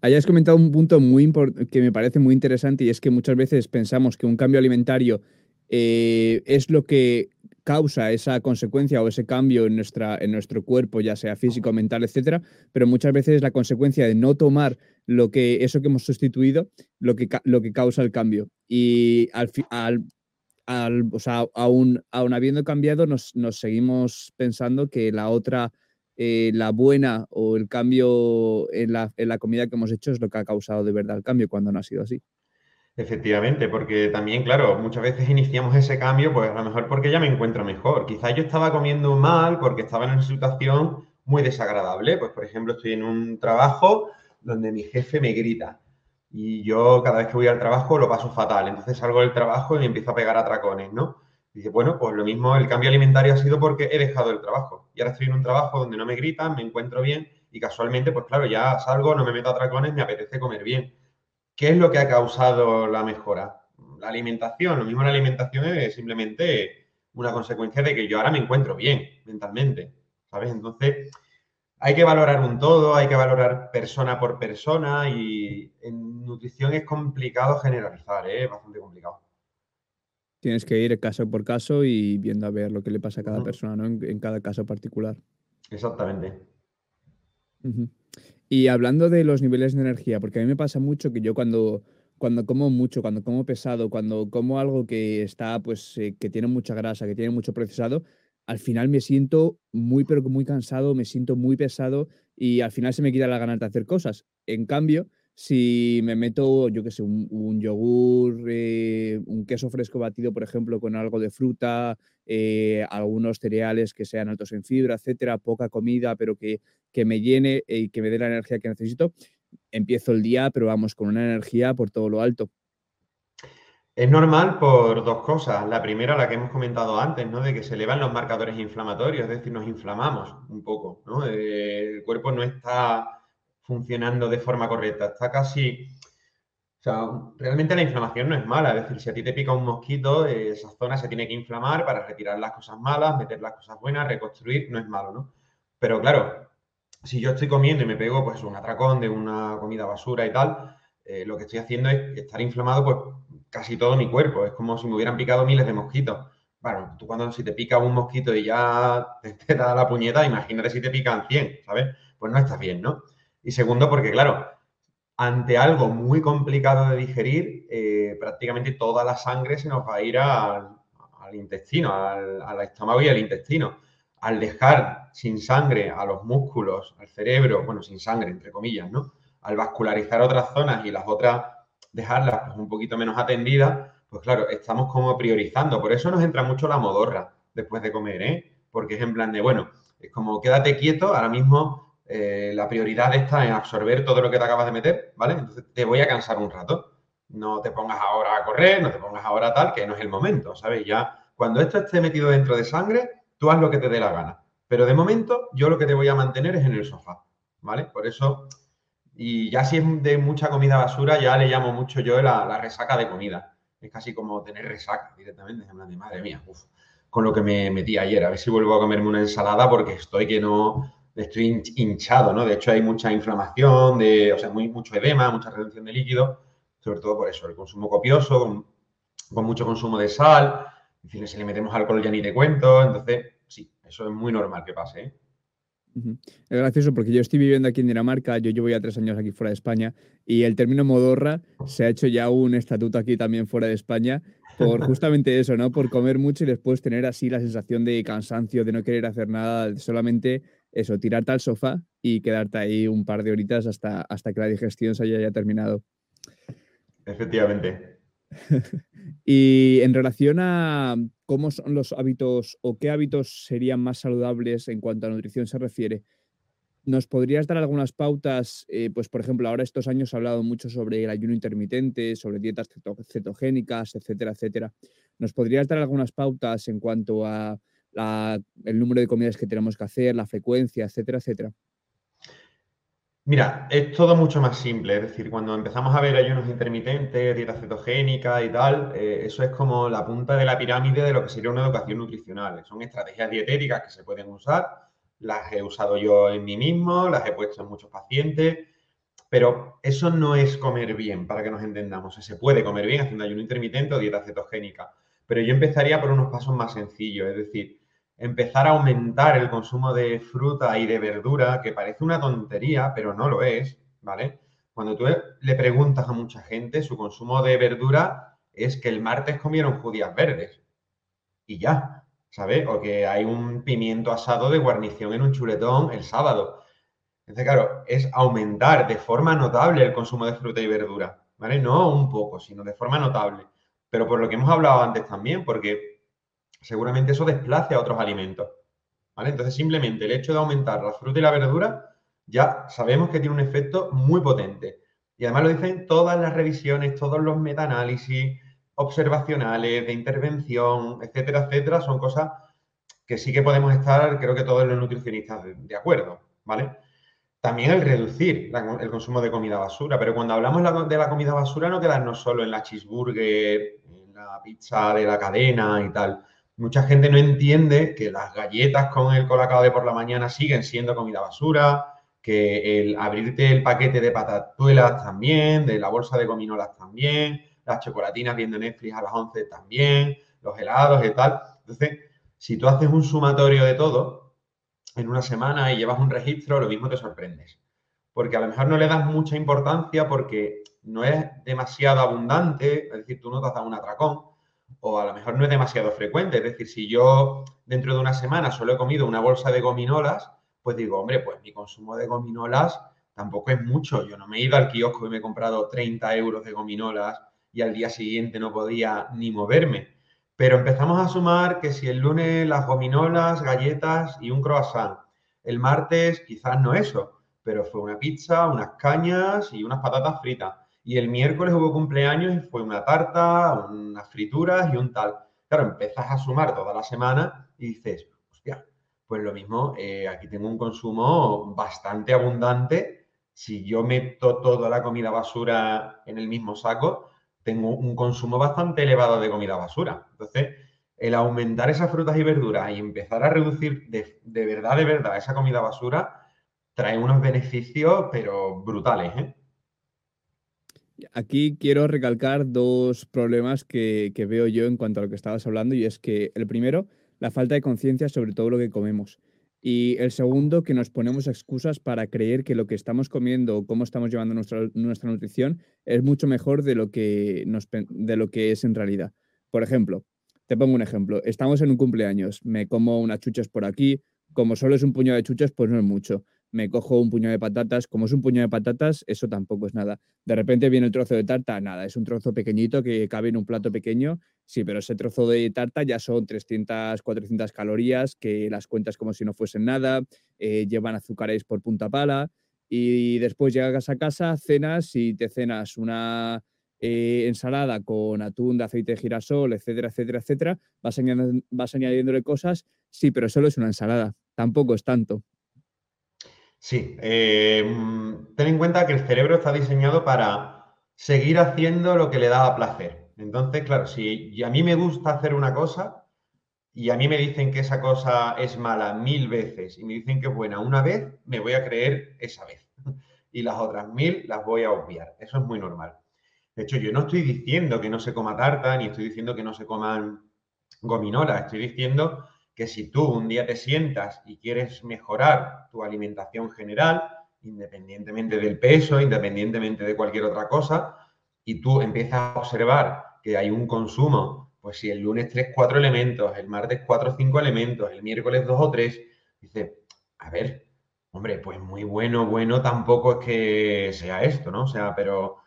Hayas comentado un punto muy que me parece muy interesante y es que muchas veces pensamos que un cambio alimentario eh, es lo que causa esa consecuencia o ese cambio en, nuestra, en nuestro cuerpo, ya sea físico, mental, etcétera, pero muchas veces es la consecuencia de no tomar lo que, eso que hemos sustituido, lo que, lo que causa el cambio. Y al, al, aún, aún habiendo cambiado, nos, nos seguimos pensando que la otra, eh, la buena o el cambio en la, en la comida que hemos hecho es lo que ha causado de verdad el cambio, cuando no ha sido así. Efectivamente, porque también, claro, muchas veces iniciamos ese cambio, pues a lo mejor porque ya me encuentro mejor. Quizás yo estaba comiendo mal porque estaba en una situación muy desagradable. Pues, por ejemplo, estoy en un trabajo donde mi jefe me grita y yo cada vez que voy al trabajo lo paso fatal. Entonces salgo del trabajo y me empiezo a pegar atracones, ¿no? Dice, bueno, pues lo mismo, el cambio alimentario ha sido porque he dejado el trabajo. Y ahora estoy en un trabajo donde no me gritan, me encuentro bien y casualmente, pues claro, ya salgo, no me meto a atracones, me apetece comer bien. ¿Qué es lo que ha causado la mejora? La alimentación. Lo mismo la alimentación es simplemente una consecuencia de que yo ahora me encuentro bien mentalmente, ¿sabes? Entonces, hay que valorar un todo, hay que valorar persona por persona y en nutrición es complicado generalizar, ¿eh? es bastante complicado. Tienes que ir caso por caso y viendo a ver lo que le pasa a cada persona, ¿no? En, cada caso particular. Exactamente. Y hablando de los niveles de energía, porque a mí me pasa mucho que yo cuando, cuando como mucho, cuando como pesado, cuando como algo que está, pues, eh, que tiene mucha grasa, que tiene mucho procesado, al final me siento muy, pero muy cansado, me siento muy pesado y al final se me quita la ganas de hacer cosas. En cambio, si me meto, yo qué sé, un, yogur, eh, un queso fresco batido, por ejemplo, con algo de fruta, eh, algunos cereales que sean altos en fibra, etcétera, poca comida, pero que, que me llene y que me dé la energía que necesito, empiezo el día, pero vamos, con una energía por todo lo alto. Es normal por dos cosas. La primera, la que hemos comentado antes, ¿no? De que se elevan los marcadores inflamatorios, es decir, nos inflamamos un poco, ¿no? Eh, el cuerpo no está funcionando de forma correcta, está casi... O sea, realmente la inflamación no es mala, es decir, si a ti te pica un mosquito, esa zona se tiene que inflamar para retirar las cosas malas, meter las cosas buenas, reconstruir, no es malo, ¿no? Pero claro, si yo estoy comiendo y me pego pues un atracón de una comida basura y tal, eh, lo que estoy haciendo es estar inflamado pues casi todo mi cuerpo. Es como si me hubieran picado miles de mosquitos. Bueno, tú cuando si te pica un mosquito y ya te, da la puñeta, imagínate si te pican 100, ¿sabes? Pues no estás bien, ¿no? Y segundo, porque claro, ante algo muy complicado de digerir, eh, prácticamente toda la sangre se nos va a ir al, intestino, al, al, estómago y al intestino. Al dejar sin sangre a los músculos, al cerebro, bueno, sin sangre, entre comillas, ¿no? Al vascularizar otras zonas y las otras dejarlas pues, un poquito menos atendidas, pues claro, estamos como priorizando. Por eso nos entra mucho la modorra después de comer, ¿eh? Porque es en plan de, bueno, es como quédate quieto, ahora mismo eh, la prioridad está en absorber todo lo que te acabas de meter, ¿vale? Entonces te voy a cansar un rato. No te pongas ahora a correr, no te pongas ahora tal, que no es el momento, ¿sabes? Ya cuando esto esté metido dentro de sangre, tú haz lo que te dé la gana. Pero de momento, yo lo que te voy a mantener es en el sofá, ¿vale? Por eso y ya si es de mucha comida basura, ya le llamo mucho yo la, resaca de comida. Es casi como tener resaca directamente. De madre mía, uf, con lo que me metí ayer. A ver si vuelvo a comerme una ensalada porque estoy que no. Estoy hinchado, ¿no? De hecho, hay mucha inflamación, de, o sea, muy, mucho edema, mucha retención de líquido, sobre todo por eso, el consumo copioso, con, mucho consumo de sal. En fin, si le metemos alcohol ya ni te cuento. Entonces, sí, eso es muy normal que pase. ¿eh? Es gracioso porque yo estoy viviendo aquí en Dinamarca, yo llevo ya tres años aquí fuera de España y el término modorra se ha hecho ya un estatuto aquí también fuera de España por justamente eso, ¿no? Por comer mucho y después tener así la sensación de cansancio, de no querer hacer nada, solamente eso, tirarte al sofá y quedarte ahí un par de horitas hasta, hasta que la digestión se haya ya terminado. Efectivamente. y en relación a cómo son los hábitos o qué hábitos serían más saludables en cuanto a nutrición se refiere, ¿nos podrías dar algunas pautas? Eh, pues, por ejemplo, ahora estos años se ha hablado mucho sobre el ayuno intermitente, sobre dietas cetogénicas, etcétera, etcétera. ¿Nos podrías dar algunas pautas en cuanto a el número de comidas que tenemos que hacer, la frecuencia, etcétera, etcétera? Mira, es todo mucho más simple. Es decir, cuando empezamos a ver ayunos intermitentes, dieta cetogénica y tal, eh, eso es como la punta de la pirámide de lo que sería una educación nutricional. Son estrategias dietéticas que se pueden usar. Las he usado yo en mí mismo, las he puesto en muchos pacientes, pero eso no es comer bien, para que nos entendamos. Se puede comer bien haciendo ayuno intermitente o dieta cetogénica, pero yo empezaría por unos pasos más sencillos, es decir, empezar a aumentar el consumo de fruta y de verdura, que parece una tontería, pero no lo es, ¿vale? Cuando tú le preguntas a mucha gente, su consumo de verdura es que el martes comieron judías verdes y ya, ¿sabes? O que hay un pimiento asado de guarnición en un chuletón el sábado. Entonces, claro, es aumentar de forma notable el consumo de fruta y verdura, ¿vale? No un poco, sino de forma notable. Pero por lo que hemos hablado antes también, porque seguramente eso desplace a otros alimentos. ¿vale? Entonces, simplemente el hecho de aumentar la fruta y la verdura, ya sabemos que tiene un efecto muy potente. Y además lo dicen todas las revisiones, todos los metaanálisis observacionales, de intervención, etcétera, etcétera, son cosas que sí que podemos estar, creo que todos los nutricionistas, de, acuerdo, ¿vale? También el reducir el consumo de comida basura, pero cuando hablamos de la comida basura no quedarnos solo en la cheeseburger, en la pizza de la cadena y tal mucha gente no entiende que las galletas con el colacao de por la mañana siguen siendo comida basura, que el abrirte el paquete de patatuelas también, de la bolsa de gominolas también, las chocolatinas viendo Netflix a las 11 también, los helados y tal. Entonces, si tú haces un sumatorio de todo en una semana y llevas un registro, lo mismo te sorprendes. Porque a lo mejor no le das mucha importancia porque no es demasiado abundante, es decir, tú no te has dado un atracón, o a lo mejor no es demasiado frecuente. Es decir, si yo dentro de una semana solo he comido una bolsa de gominolas, pues digo, hombre, pues mi consumo de gominolas tampoco es mucho. Yo no me he ido al kiosco y me he comprado 30 euros de gominolas y al día siguiente no podía ni moverme. Pero empezamos a sumar que si el lunes las gominolas, galletas y un croissant, el martes quizás no eso, pero fue una pizza, unas cañas y unas patatas fritas. Y el miércoles hubo cumpleaños y fue una tarta, unas frituras y un tal. Claro, empiezas a sumar toda la semana y dices, hostia, pues lo mismo, eh, aquí tengo un consumo bastante abundante. Si yo meto toda la comida basura en el mismo saco, tengo un consumo bastante elevado de comida basura. Entonces, el aumentar esas frutas y verduras y empezar a reducir de, verdad, de verdad, esa comida basura, trae unos beneficios, pero brutales. ¿eh? Aquí quiero recalcar dos problemas que, veo yo en cuanto a lo que estabas hablando, y es que el primero, la falta de conciencia sobre todo lo que comemos. Y el segundo, que nos ponemos excusas para creer que lo que estamos comiendo o cómo estamos llevando nuestra, nuestra nutrición es mucho mejor de lo, que de lo que es en realidad. Por ejemplo, te pongo un ejemplo. Estamos en un cumpleaños, me como unas chuchas por aquí, como solo es un puño de chuchas, pues no es mucho. Me cojo un puño de patatas, como es un puño de patatas, eso tampoco es nada. De repente viene el trozo de tarta, nada, es un trozo pequeñito que cabe en un plato pequeño Sí, pero ese trozo de tarta ya son 300, 400 calorías que las cuentas como si no fuesen nada, eh, llevan azúcares por punta pala y después llegas a casa, cenas y te cenas una eh, ensalada con atún de aceite de girasol, etcétera, etcétera, etcétera, vas, vas añadiéndole cosas, sí, pero solo es una ensalada, tampoco es tanto. Sí, eh, ten en cuenta que el cerebro está diseñado para seguir haciendo lo que le da placer. Entonces, claro, si a mí me gusta hacer una cosa y a mí me dicen que esa cosa es mala mil veces y me dicen que es buena una vez, me voy a creer esa vez. Y las otras mil las voy a obviar. Eso es muy normal. De hecho, yo no estoy diciendo que no se coma tarta, ni estoy diciendo que no se coman gominolas. Estoy diciendo que si tú un día te sientas y quieres mejorar tu alimentación general, independientemente del peso, independientemente de cualquier otra cosa, y tú empiezas a observar que hay un consumo, pues si el lunes 3, 4 elementos, el martes 4 o 5 elementos, el miércoles 2 o 3, dice, a ver, hombre, pues muy bueno, bueno tampoco es que sea esto, ¿no? O sea, pero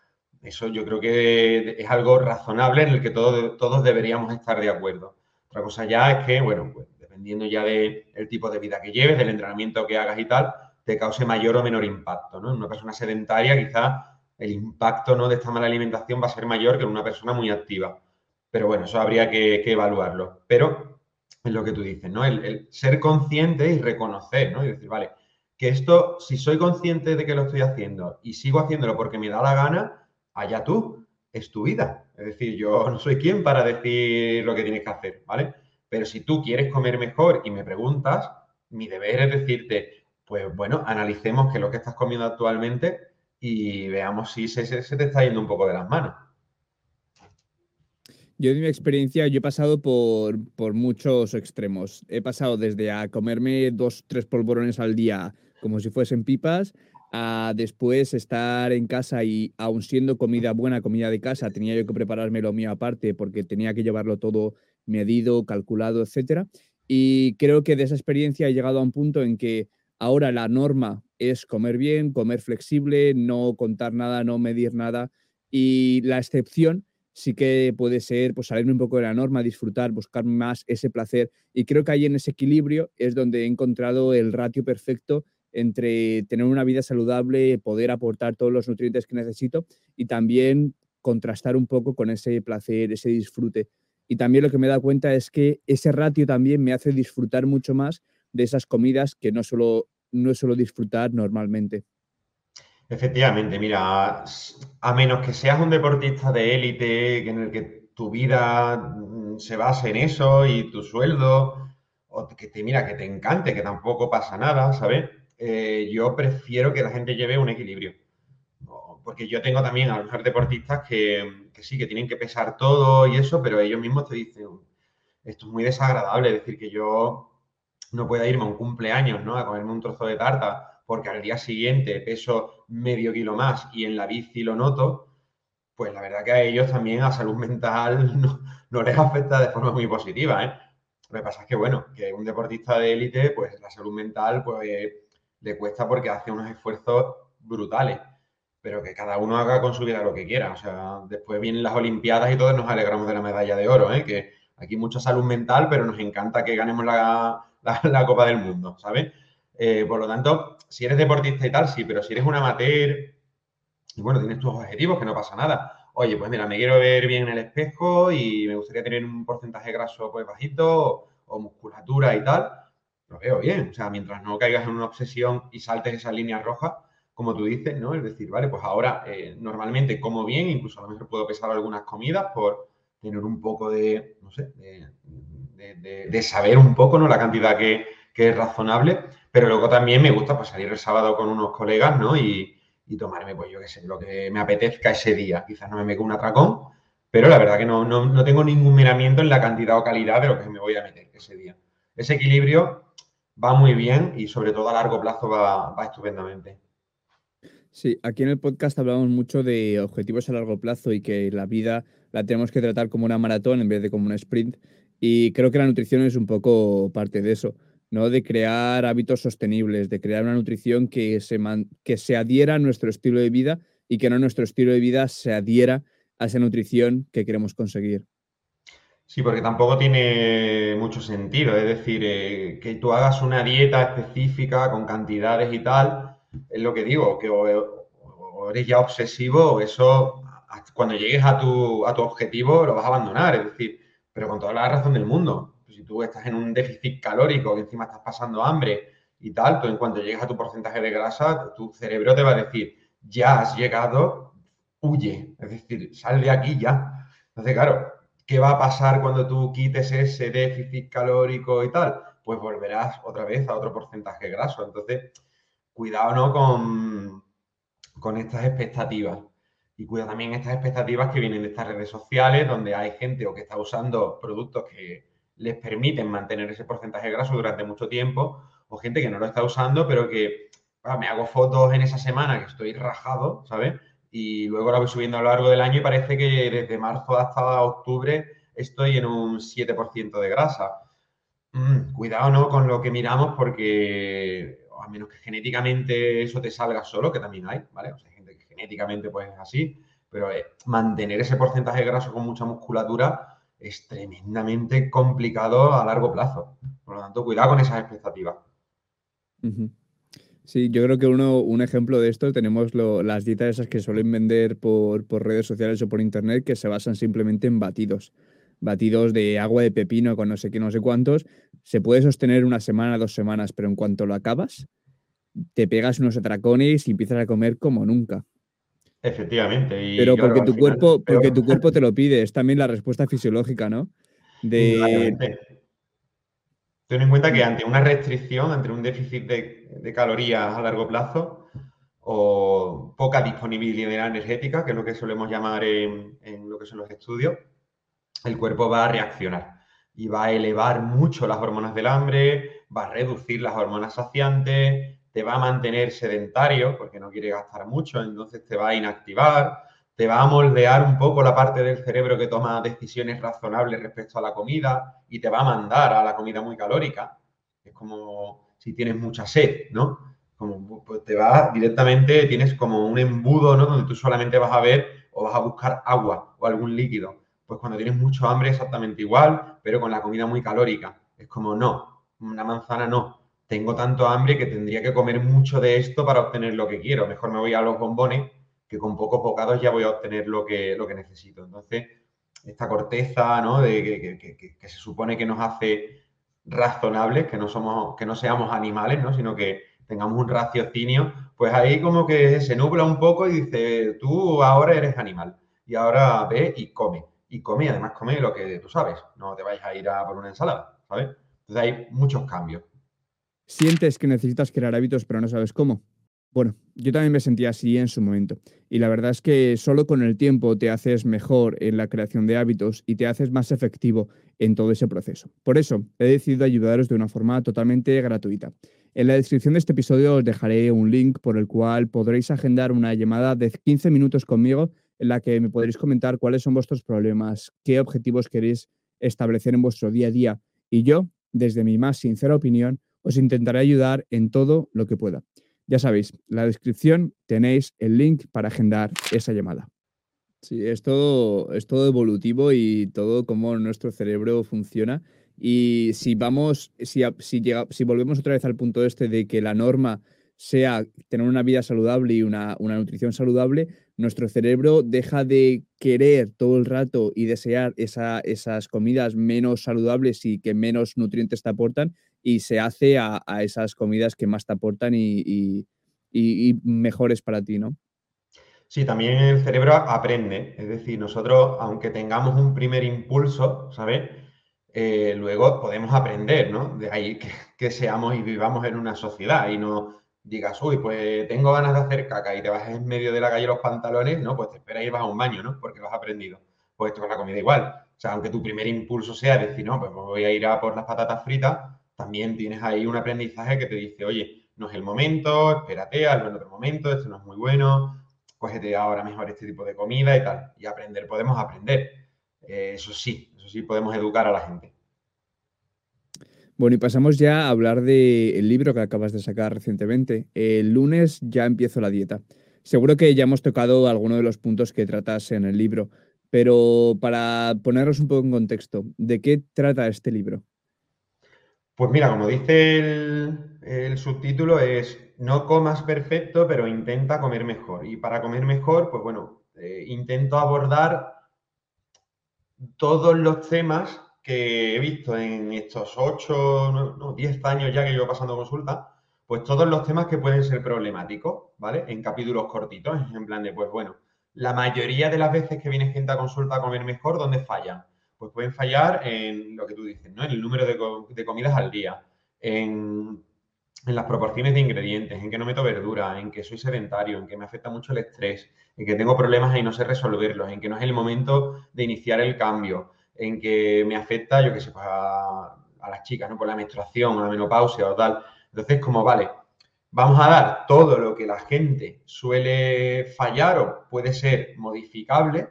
eso yo creo que es algo razonable en el que todos, todos deberíamos estar de acuerdo. Otra cosa ya es que, bueno, pues dependiendo ya del tipo de vida que lleves, del entrenamiento que hagas y tal, te cause mayor o menor impacto, ¿no? En una persona sedentaria quizás el impacto ¿no? de esta mala alimentación va a ser mayor que en una persona muy activa. Pero bueno, eso habría que, evaluarlo. Pero es lo que tú dices, ¿no? El, ser consciente y reconocer, ¿no? Y decir, vale, que esto, si soy consciente de que lo estoy haciendo y sigo haciéndolo porque me da la gana, allá tú, es tu vida. Es decir, yo no soy quien para decir lo que tienes que hacer, ¿vale? Pero si tú quieres comer mejor y me preguntas, mi deber es decirte, pues bueno, analicemos qué es lo que estás comiendo actualmente y veamos si se, te está yendo un poco de las manos. Yo en mi experiencia, yo he pasado por, por, muchos extremos. He pasado desde a comerme dos, tres polvorones al día como si fuesen pipas, a después estar en casa y aun siendo comida buena, comida de casa, tenía yo que prepararme lo mío aparte porque tenía que llevarlo todo medido, calculado, etc. Y creo que de esa experiencia he llegado a un punto en que ahora la norma es comer bien, comer flexible, no contar nada, no medir nada. Y la excepción sí que puede ser pues, salirme un poco de la norma, disfrutar, buscar más ese placer. Y creo que ahí en ese equilibrio es donde he encontrado el ratio perfecto entre tener una vida saludable, poder aportar todos los nutrientes que necesito y también contrastar un poco con ese placer, ese disfrute. Y también lo que me he dado cuenta es que ese ratio también me hace disfrutar mucho más de esas comidas que no solo no suelo disfrutar normalmente. Efectivamente, mira, a menos que seas un deportista de élite en el que tu vida mm, se base en eso y tu sueldo, o que te mira, que te encante, que tampoco pasa nada, ¿sabes? Eh, yo prefiero que la gente lleve un equilibrio. Porque yo tengo también a los deportistas que, que sí, que tienen que pesar todo y eso, pero ellos mismos te dicen, esto es muy desagradable, es decir, que yo no pueda irme a un cumpleaños, ¿no? A comerme un trozo de tarta porque al día siguiente peso medio kilo más y en la bici lo noto, pues la verdad que a ellos también a salud mental no, les afecta de forma muy positiva, ¿eh? Lo que pasa es que, bueno, que un deportista de élite, pues la salud mental, pues le cuesta porque hace unos esfuerzos brutales, pero que cada uno haga con su vida lo que quiera. O sea, después vienen las Olimpiadas y todos nos alegramos de la medalla de oro, ¿eh? Que aquí mucha salud mental, pero nos encanta que ganemos la, la, Copa del Mundo, ¿sabes? Eh, por lo tanto, si eres deportista y tal, sí, pero si eres un amateur y bueno, tienes tus objetivos, que no pasa nada. Oye, pues mira, me quiero ver bien en el espejo y me gustaría tener un porcentaje graso pues bajito o, musculatura y tal, lo veo bien. O sea, mientras no caigas en una obsesión y saltes esa línea roja, como tú dices, ¿no? Es decir, vale, pues ahora eh, normalmente como bien, incluso a lo mejor puedo pesar algunas comidas por tener un poco de, no sé, de, saber un poco, ¿no? La cantidad que, es razonable, pero luego también me gusta pues salir el sábado con unos colegas, ¿no? Y, tomarme, pues yo qué sé, lo que me apetezca ese día. Quizás no me meto un atracón, pero la verdad que no, no, tengo ningún miramiento en la cantidad o calidad de lo que me voy a meter ese día. Ese equilibrio va muy bien y sobre todo a largo plazo va, va estupendamente. Sí, aquí en el podcast hablamos mucho de objetivos a largo plazo y que la vida la tenemos que tratar como una maratón en vez de como un sprint. Y creo que la nutrición es un poco parte de eso, ¿no? De crear hábitos sostenibles, de crear una nutrición que se, que se adhiera a nuestro estilo de vida y que no nuestro estilo de vida se adhiera a esa nutrición que queremos conseguir. Sí, porque tampoco tiene mucho sentido. Es decir, eh, que tú hagas una dieta específica con cantidades y tal, es lo que digo, que o, eres ya obsesivo eso, cuando llegues a tu, a tu objetivo, lo vas a abandonar. Es decir, pero con toda la razón del mundo. Si tú estás en un déficit calórico, que encima estás pasando hambre y tal, tú en cuanto llegues a tu porcentaje de grasa, tu cerebro te va a decir, ya has llegado, huye. Es decir, sal de aquí ya. Entonces, claro, ¿qué va a pasar cuando tú quites ese déficit calórico y tal? Pues volverás otra vez a otro porcentaje graso. Entonces, cuidado ¿no? con, con estas expectativas. Y cuidado también estas expectativas que vienen de estas redes sociales, donde hay gente o que está usando productos que les permiten mantener ese porcentaje graso durante mucho tiempo, o gente que no lo está usando, pero que ah, me hago fotos en esa semana que estoy rajado, ¿sabes? Y luego la voy subiendo a lo largo del año y parece que desde marzo hasta octubre estoy en un 7% de grasa. Mm, cuidado, ¿no? Con lo que miramos porque a menos que genéticamente eso te salga solo, que también hay, ¿vale? O sea, hay gente que genéticamente pues es así, pero eh, mantener ese porcentaje graso con mucha musculatura es tremendamente complicado a largo plazo. Por lo tanto, cuidado con esas expectativas. Sí, yo creo que uno, un ejemplo de esto tenemos las dietas esas que suelen vender por, por, redes sociales o por internet que se basan simplemente en batidos. Batidos de agua de pepino con no sé qué, no sé cuántos. Se puede sostener una semana, dos semanas, pero en cuanto lo acabas, te pegas unos atracones y empiezas a comer como nunca. Efectivamente. Pero porque tu cuerpo, porque tu cuerpo te lo pide, es también la respuesta fisiológica, ¿no? De... Ten en cuenta que ante una restricción, ante un déficit de, calorías a largo plazo o poca disponibilidad energética, que es lo que solemos llamar en, en lo que son los estudios, el cuerpo va a reaccionar y va a elevar mucho las hormonas del hambre, va a reducir las hormonas saciantes, te va a mantener sedentario porque no quiere gastar mucho, entonces te va a inactivar, te va a moldear un poco la parte del cerebro que toma decisiones razonables respecto a la comida y te va a mandar a la comida muy calórica. Es como si tienes mucha sed, ¿no? Como pues te va directamente, tienes como un embudo, ¿no? Donde tú solamente vas a ver o vas a buscar agua o algún líquido. Pues cuando tienes mucho hambre exactamente igual, pero con la comida muy calórica. Es como, no, una manzana no, tengo tanto hambre que tendría que comer mucho de esto para obtener lo que quiero. Mejor me voy a los bombones, que con pocos bocados ya voy a obtener lo que, lo que necesito. Entonces, esta corteza, ¿no? De, que, se supone que nos hace razonables, que no somos, que no seamos animales, ¿no? Sino que tengamos un raciocinio, pues ahí como que se nubla un poco y dice, tú ahora eres animal. Y ahora ve y come. Y come, y además come lo que tú sabes. No te vayas a ir a por una ensalada, ¿sabes? Entonces hay muchos cambios. Sientes que necesitas crear hábitos pero no sabes cómo. Bueno, yo también me sentía así en su momento. Y la verdad es que solo con el tiempo te haces mejor en la creación de hábitos y te haces más efectivo en todo ese proceso. Por eso, he decidido ayudaros de una forma totalmente gratuita. En la descripción de este episodio os dejaré un link por el cual podréis agendar una llamada de 15 minutos conmigo en la que me podréis comentar cuáles son vuestros problemas, qué objetivos queréis establecer en vuestro día a día. Y yo, desde mi más sincera opinión, os intentaré ayudar en todo lo que pueda. Ya sabéis, en la descripción tenéis el link para agendar esa llamada. Sí, es todo, es todo evolutivo y todo como nuestro cerebro funciona Y si vamos, si, si, llega, si volvemos otra vez al punto este de que la norma sea tener una vida saludable y una, una, nutrición saludable, nuestro cerebro deja de querer todo el rato y desear esa, esas comidas menos saludables y que menos nutrientes te aportan y se hace a, esas comidas que más te aportan y, y, y, mejores para ti, ¿no? Sí, también el cerebro aprende. Es decir, nosotros, aunque tengamos un primer impulso, ¿sabes? Eh, luego podemos aprender, ¿no? De ahí que, seamos y vivamos en una sociedad y no digas, uy, pues tengo ganas de hacer caca y te vas en medio de la calle los pantalones, ¿no? Pues te esperas y vas a un baño, ¿no? Porque lo has aprendido. Pues esto con la comida igual. O sea, aunque tu primer impulso sea decir, no, pues voy a ir a por las patatas fritas, también tienes ahí un aprendizaje que te dice, oye, no es el momento, espérate, hazlo en otro momento, esto no es muy bueno, cógete ahora mejor este tipo de comida y tal. Y aprender, podemos aprender. Eh, eso sí, eso sí, podemos educar a la gente. Bueno, y pasamos ya a hablar del libro que acabas de sacar recientemente. El lunes ya empiezo la dieta. Seguro que ya hemos tocado algunos de los puntos que tratas en el libro, pero para ponernos un poco en contexto, ¿de qué trata este libro? Pues mira, como dice el, el subtítulo, es no comas perfecto, pero intenta comer mejor. Y para comer mejor, pues bueno, eh, intento abordar todos los temas que he visto en estos 8, no, 10 años ya que llevo pasando consulta, pues todos los temas que pueden ser problemáticos, ¿vale? En capítulos cortitos, en plan de, pues bueno, la mayoría de las veces que viene gente a consulta a comer mejor, ¿dónde fallan? Pues pueden fallar en lo que tú dices, ¿no? En el número de, comidas al día, en, en, las proporciones de ingredientes, en que no meto verdura, en que soy sedentario, en que me afecta mucho el estrés, en que tengo problemas y no sé resolverlos, en que no es el momento de iniciar el cambio, en que me afecta, yo qué sé, pues a, las chicas, ¿no? Por la menstruación, la menopausia o tal. Entonces, como vale, vamos a dar todo lo que la gente suele fallar o puede ser modificable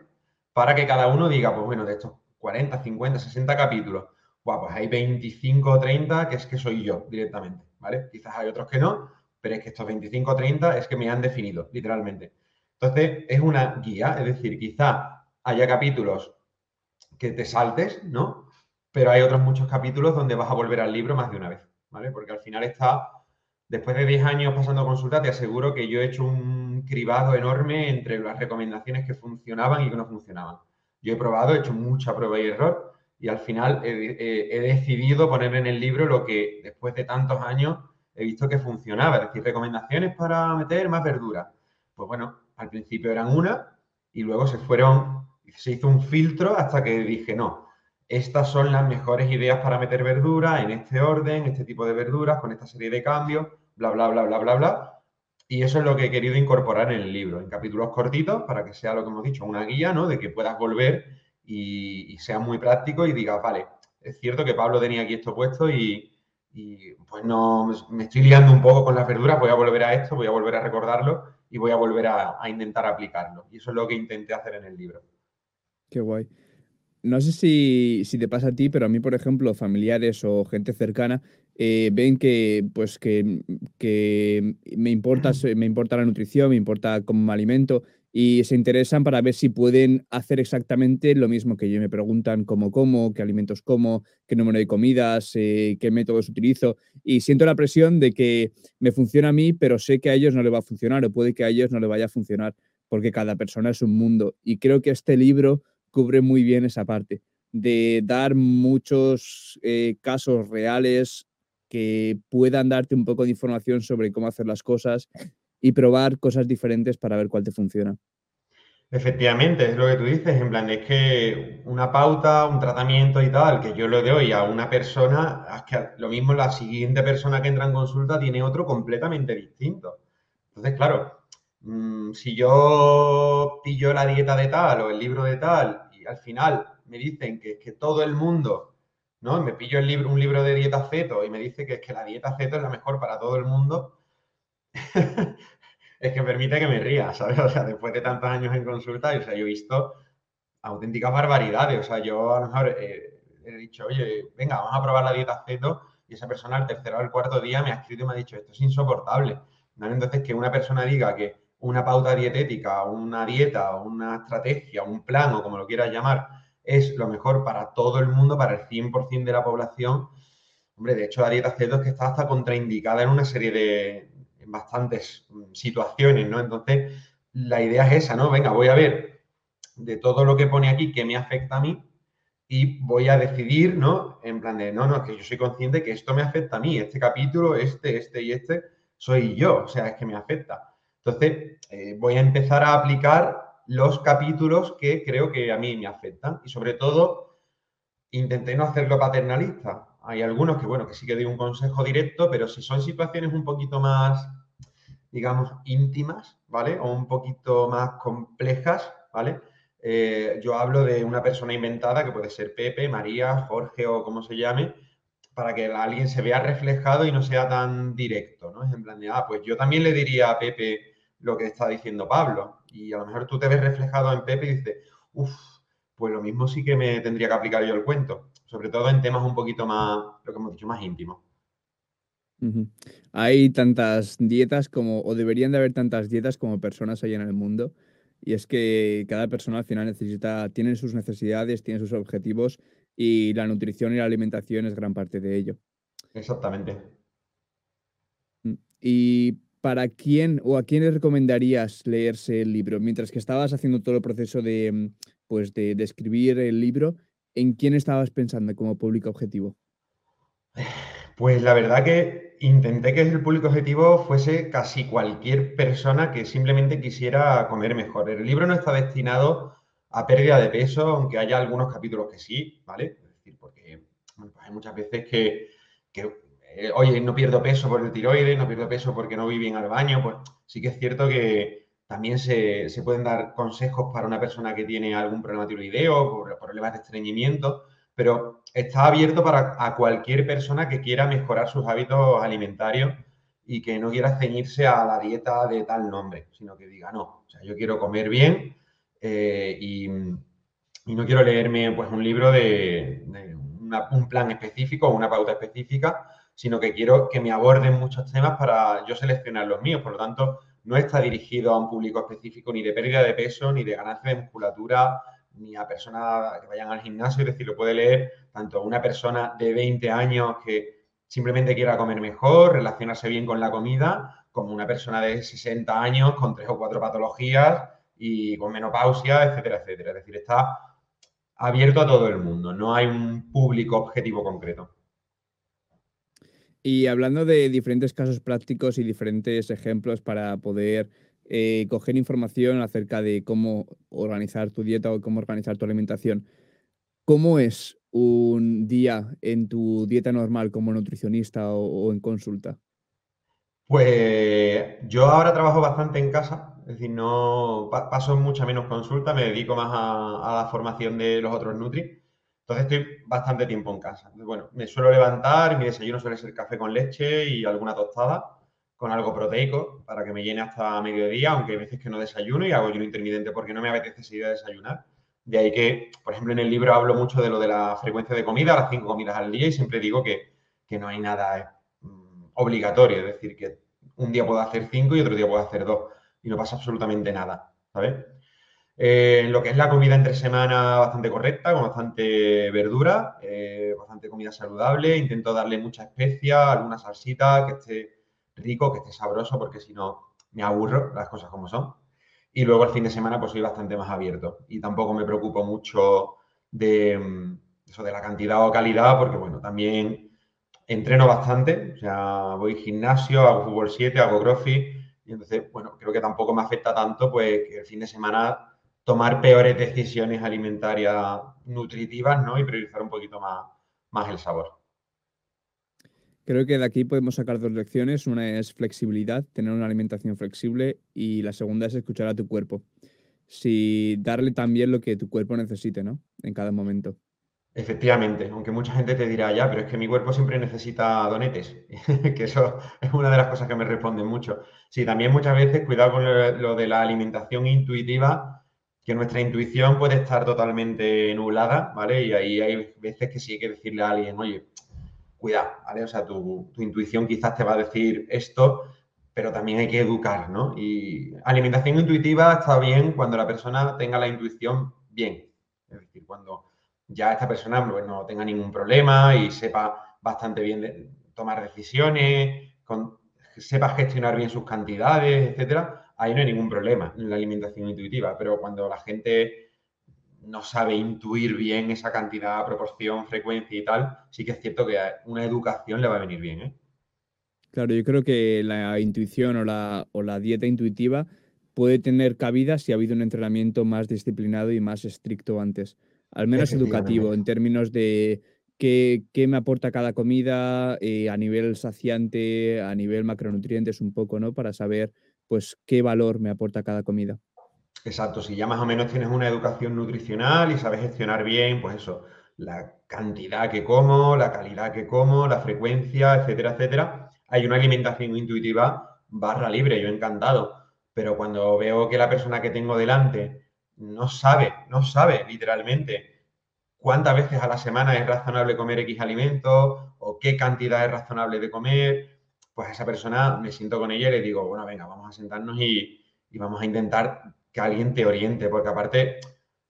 para que cada uno diga, pues bueno, de estos 40, 50, 60 capítulos, pues hay 25 o 30 que es que soy yo directamente, ¿vale? Quizás hay otros que no, pero es que estos 25 o 30 es que me han definido, literalmente. Entonces, es una guía, es decir, quizá haya capítulos que te saltes, ¿no? Pero hay otros muchos capítulos donde vas a volver al libro más de una vez, ¿vale? Porque al final está, después de 10 años pasando consulta, te aseguro que yo he hecho un cribado enorme entre las recomendaciones que funcionaban y que no funcionaban. Yo he probado, he hecho mucha prueba y error y al final he, decidido poner en el libro lo que después de tantos años he visto que funcionaba, es decir, recomendaciones para meter más verdura. Pues bueno, al principio eran una y luego se fueron se hizo un filtro hasta que dije, no, estas son las mejores ideas para meter verdura en este orden, este tipo de verduras, con esta serie de cambios, bla, bla, bla, bla, bla, bla. Y eso es lo que he querido incorporar en el libro, en capítulos cortitos, para que sea lo que hemos dicho, una guía, ¿no? De que puedas volver y, sea muy práctico y digas, vale, es cierto que Pablo tenía aquí esto puesto y, y, pues no, me estoy liando un poco con las verduras, voy a volver a esto, voy a volver a recordarlo y voy a volver a, a intentar aplicarlo. Y eso es lo que intenté hacer en el libro. Qué guay. No sé si, si, te pasa a ti, pero a mí, por ejemplo, familiares o gente cercana eh, ven que, pues, que, que me, importa, me importa la nutrición, me importa cómo me alimento y se interesan para ver si pueden hacer exactamente lo mismo que yo. Me preguntan cómo como, qué alimentos como, qué número de comidas, eh, qué métodos utilizo. Y siento la presión de que me funciona a mí, pero sé que a ellos no le va a funcionar o puede que a ellos no le vaya a funcionar, porque cada persona es un mundo. Y creo que este libro cubre muy bien esa parte, de dar muchos eh, casos reales que puedan darte un poco de información sobre cómo hacer las cosas y probar cosas diferentes para ver cuál te funciona. Efectivamente, es lo que tú dices, en plan, es que una pauta, un tratamiento y tal, que yo le doy a una persona, es que lo mismo la siguiente persona que entra en consulta tiene otro completamente distinto. Entonces, claro, Mm, si yo pillo la dieta de tal o el libro de tal y al final me dicen que es que todo el mundo, ¿no? Me pillo el libro, un libro de dieta ceto y me dice que es que la dieta ceto es la mejor para todo el mundo, es que permite que me ría, ¿sabes? O sea, después de tantos años en consulta, o sea, yo he visto auténticas barbaridades, o sea, yo a lo mejor eh, he dicho, oye, venga, vamos a probar la dieta ceto y esa persona al tercero o al cuarto día me ha escrito y me ha dicho, esto es insoportable. Entonces, que una persona diga que una pauta dietética, una dieta, una estrategia, un plan o como lo quieras llamar, es lo mejor para todo el mundo, para el 100% de la población. Hombre, de hecho la dieta ceto es que está hasta contraindicada en una serie de en bastantes situaciones, ¿no? Entonces, la idea es esa, ¿no? Venga, voy a ver de todo lo que pone aquí que me afecta a mí y voy a decidir, ¿no? En plan de, no, no, es que yo soy consciente que esto me afecta a mí, este capítulo, este, este y este, soy yo, o sea, es que me afecta. Entonces, eh, voy a empezar a aplicar los capítulos que creo que a mí me afectan y sobre todo intenté no hacerlo paternalista. Hay algunos que, bueno, que sí que doy un consejo directo, pero si son situaciones un poquito más, digamos, íntimas, ¿vale? O un poquito más complejas, ¿vale? Eh, yo hablo de una persona inventada que puede ser Pepe, María, Jorge o como se llame, para que alguien se vea reflejado y no sea tan directo, ¿no? Es en plan de, ah, pues yo también le diría a Pepe lo que está diciendo Pablo. Y a lo mejor tú te ves reflejado en Pepe y dices, uff, pues lo mismo sí que me tendría que aplicar yo el cuento. Sobre todo en temas un poquito más, lo que hemos dicho, más íntimos. Hay tantas dietas como, o deberían de haber tantas dietas como personas hay en el mundo. Y es que cada persona al final necesita, tiene sus necesidades, tiene sus objetivos y la nutrición y la alimentación es gran parte de ello. Exactamente. Mm, y ¿para quién o a quién le recomendarías leerse el libro? Mientras que estabas haciendo todo el proceso de, mm, pues de, escribir el libro, ¿en quién estabas pensando como público objetivo? Pues la verdad que intenté que el público objetivo fuese casi cualquier persona que simplemente quisiera comer mejor. El libro no está destinado a pérdida de peso, aunque haya algunos capítulos que sí, ¿vale? Es decir, porque pues hay muchas veces que, que eh, oye, no pierdo peso por el tiroides, no pierdo peso porque no voy bien al baño, pues sí que es cierto que también se, pueden dar consejos para una persona que tiene algún problema tiroideo, por problemas de estreñimiento, pero está abierto para cualquier persona que quiera mejorar sus hábitos alimentarios y que no quiera ceñirse a la dieta de tal nombre, sino que diga, no, o sea, yo quiero comer bien eh, y, no quiero leerme pues, un libro de, un plan específico o una pauta específica, sino que quiero que me aborden muchos temas para yo seleccionar los míos. Por lo tanto, no está dirigido a un público específico ni de pérdida de peso, ni de ganancia de musculatura, ni a personas que vayan al gimnasio. Es decir, lo puede leer tanto una persona de 20 años que simplemente quiera comer mejor, relacionarse bien con la comida, como una persona de 60 años con tres o cuatro patologías y con menopausia, etcétera, etcétera. Es decir, está abierto a todo el mundo, no hay un público objetivo concreto. Y hablando de diferentes casos prácticos y diferentes ejemplos para poder eh, coger información acerca de cómo organizar tu dieta o cómo organizar tu alimentación, ¿cómo es un día en tu dieta normal como nutricionista o, en consulta? Pues yo ahora trabajo bastante en casa, es decir, no paso mucha menos consulta, me dedico más a, a la formación de los otros Nutri. Entonces estoy bastante tiempo en casa. Bueno, me suelo levantar, mi desayuno suele ser café con leche y alguna tostada con algo proteico para que me llene hasta mediodía, aunque hay veces que no desayuno y hago ayuno intermitente porque no me apetece seguir a desayunar. De ahí que, por ejemplo, en el libro hablo mucho de lo de la frecuencia de comida, las cinco comidas al día y siempre digo que, que no hay nada mm, obligatorio, es decir, que un día puedo hacer cinco y otro día puedo hacer dos y no pasa absolutamente nada, ¿sabes? Eh, lo que es la comida entre semana, bastante correcta, con bastante verdura, eh, bastante comida saludable. Intento darle mucha especia, alguna salsita, que esté rico, que esté sabroso, porque si no me aburro las cosas como son. Y luego el fin de semana pues soy bastante más abierto y tampoco me preocupo mucho de mm, eso de la cantidad o calidad, porque bueno, también entreno bastante, o sea, voy al gimnasio, hago fútbol 7, hago crossfit y entonces, bueno, creo que tampoco me afecta tanto pues que el fin de semana tomar peores decisiones alimentarias nutritivas, ¿no? Y priorizar un poquito más, más el sabor. Creo que de aquí podemos sacar dos lecciones. Una es flexibilidad, tener una alimentación flexible y la segunda es escuchar a tu cuerpo. Si darle también lo que tu cuerpo necesite, ¿no? En cada momento. Efectivamente, aunque mucha gente te dirá, ya, pero es que mi cuerpo siempre necesita donetes, que eso es una de las cosas que me responden mucho. Sí, también muchas veces, cuidado con lo de la alimentación intuitiva, que nuestra intuición puede estar totalmente nublada, ¿vale? Y ahí hay veces que sí hay que decirle a alguien, oye, cuidado, ¿vale? O sea, tu, intuición quizás te va a decir esto, pero también hay que educar, ¿no? Y alimentación intuitiva está bien cuando la persona tenga la intuición bien. Es decir, cuando ya esta persona pues, no tenga ningún problema y sepa bastante bien tomar decisiones, sepa gestionar bien sus cantidades, etcétera, ahí no hay ningún problema en la alimentación intuitiva. Pero cuando la gente no sabe intuir bien esa cantidad, proporción, frecuencia y tal, sí que es cierto que una educación le va a venir bien. ¿eh? Claro, yo creo que la intuición o la, o la dieta intuitiva puede tener cabida si ha habido un entrenamiento más disciplinado y más estricto antes, al menos educativo, en términos de qué, me aporta cada comida eh, a nivel saciante, a nivel macronutrientes un poco, ¿no? Para saber, pues, qué valor me aporta cada comida. Exacto, si ya más o menos tienes una educación nutricional y sabes gestionar bien, pues eso, la cantidad que como, la calidad que como, la frecuencia, etcétera, etcétera, hay una alimentación intuitiva barra libre, yo encantado. Pero cuando veo que la persona que tengo delante no sabe, no sabe literalmente cuántas veces a la semana es razonable comer X alimentos o qué cantidad es razonable de comer, pues esa persona me siento con ella y le digo, bueno, venga, vamos a sentarnos y, vamos a intentar que alguien te oriente, porque aparte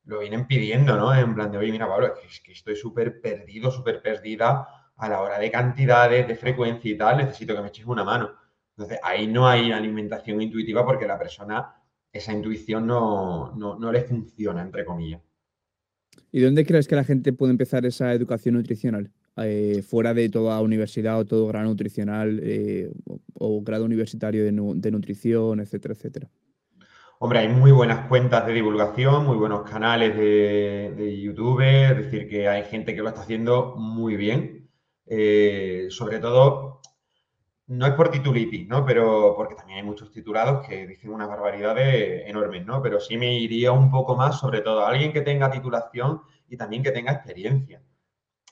lo vienen pidiendo, ¿no? En plan de, oye, mira, Pablo, es que, estoy súper perdido, súper perdida a la hora de cantidades, de frecuencia y tal, necesito que me eches una mano. Entonces, ahí no hay alimentación intuitiva porque la persona, esa intuición no, no, le funciona, entre comillas. ¿Y dónde crees que la gente puede empezar esa educación nutricional? Eh, fuera de toda universidad o todo grado nutricional eh, o, grado universitario de, nutrición, etcétera, etcétera. Hombre, hay muy buenas cuentas de divulgación, muy buenos canales de, YouTube, es decir, que hay gente que lo está haciendo muy bien. Eh, sobre todo, no es por titulitis, ¿no? Pero porque también hay muchos titulados que dicen unas barbaridades enormes, ¿no? Pero sí me iría un poco más, sobre todo, a alguien que tenga titulación y también que tenga experiencia.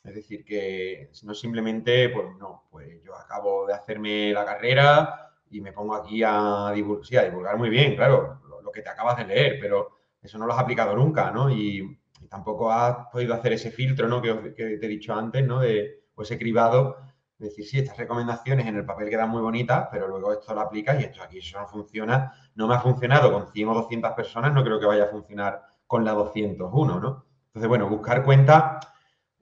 Es decir, que no simplemente, pues no, pues yo acabo de hacerme la carrera y me pongo aquí a divulgar, sí, a divulgar muy bien, claro, que te acabas de leer, pero eso no lo has aplicado nunca, ¿no? Y, tampoco has podido hacer ese filtro, ¿no? Que, te he dicho antes, ¿no? De, o ese cribado, de decir, sí, estas recomendaciones en el papel quedan muy bonitas, pero luego esto lo aplicas y esto aquí eso no funciona, no me ha funcionado con 100 o 200 personas, no creo que vaya a funcionar con la 201, ¿no? Entonces, bueno, buscar cuentas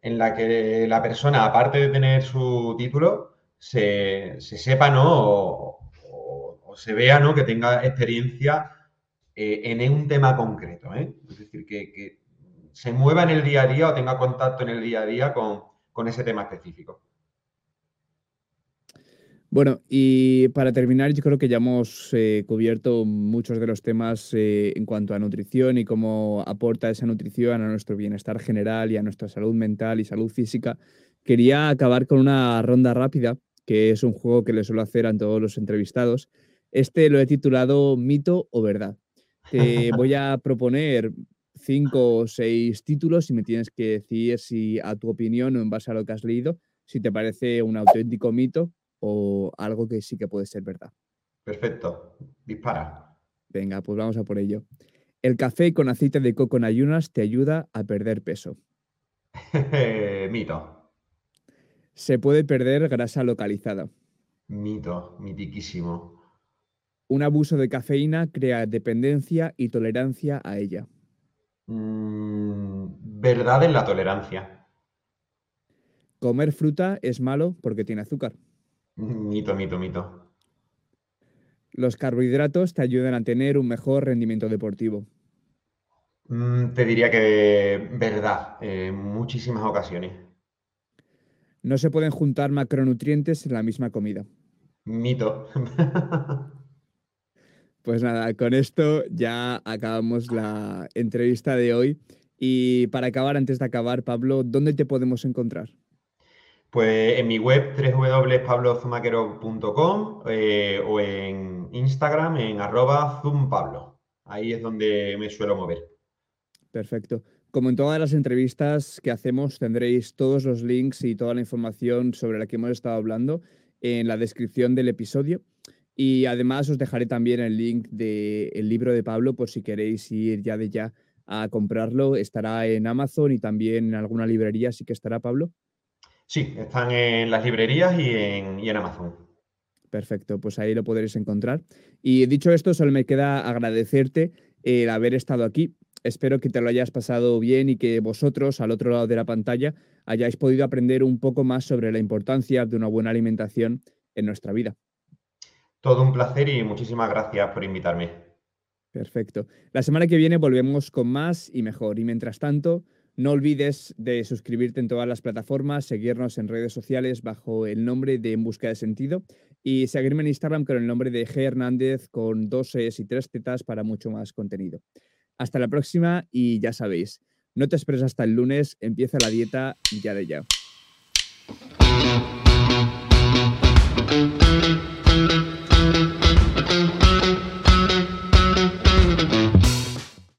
en la que la persona, aparte de tener su título, se, sepa, ¿no? O, se vea, ¿no? Que tenga experiencia eh, en un tema concreto. ¿eh? Es decir, que, se mueva en el día a día o tenga contacto en el día a día con, ese tema específico. Bueno, y para terminar, yo creo que ya hemos eh, cubierto muchos de los temas en cuanto a nutrición y cómo aporta esa nutrición a nuestro bienestar general y a nuestra salud mental y salud física. Quería acabar con una ronda rápida, que es un juego que le suelo hacer a todos los entrevistados. Este lo he titulado Mito o Verdad. Te voy a proponer cinco o seis títulos y me tienes que decir si a tu opinión o en base a lo que has leído, si te parece un auténtico mito o algo que sí que puede ser verdad. Perfecto, dispara. Venga, pues vamos a por ello. El café con aceite de coco en ayunas te ayuda a perder peso. mito. Se puede perder grasa localizada. Mito, mitiquísimo. Un abuso de cafeína crea dependencia y tolerancia a ella. Mm, verdad en la tolerancia. Comer fruta es malo porque tiene azúcar. Mito, mito, mito. Los carbohidratos te ayudan a tener un mejor rendimiento deportivo. Mm, te diría que verdad, en muchísimas ocasiones. No se pueden juntar macronutrientes en la misma comida. Mito. Pues nada, con esto ya acabamos la entrevista de hoy. Y para acabar, antes de acabar, Pablo, ¿dónde te podemos encontrar? Pues en mi web www.pablozumaquero.com eh, o en Instagram en arroba. Ahí es donde me suelo mover. Perfecto. Como en todas las entrevistas que hacemos, tendréis todos los links y toda la información sobre la que hemos estado hablando en la descripción del episodio. Y además os dejaré también el link del libro de Pablo por si queréis ir ya de ya a comprarlo. Estará en Amazon y también en alguna librería, ¿sí que estará Pablo? Sí, están en las librerías y en, Amazon. Perfecto, pues ahí lo podréis encontrar. Y dicho esto, solo me queda agradecerte el haber estado aquí. espero que te lo hayas pasado bien y que vosotros, al otro lado de la pantalla, hayáis podido aprender un poco más sobre la importancia de una buena alimentación en nuestra vida. Todo un placer y muchísimas gracias por invitarme. Perfecto. La semana que viene volvemos con más y mejor. Y mientras tanto, no olvides de suscribirte en todas las plataformas, seguirnos en redes sociales bajo el nombre de En Busca de Sentido y seguirme en Instagram con el nombre de G. Hernández con dos Es y tres tetas para mucho más contenido. Hasta la próxima y ya sabéis, no te esperes hasta el lunes, empieza la dieta ya de ya.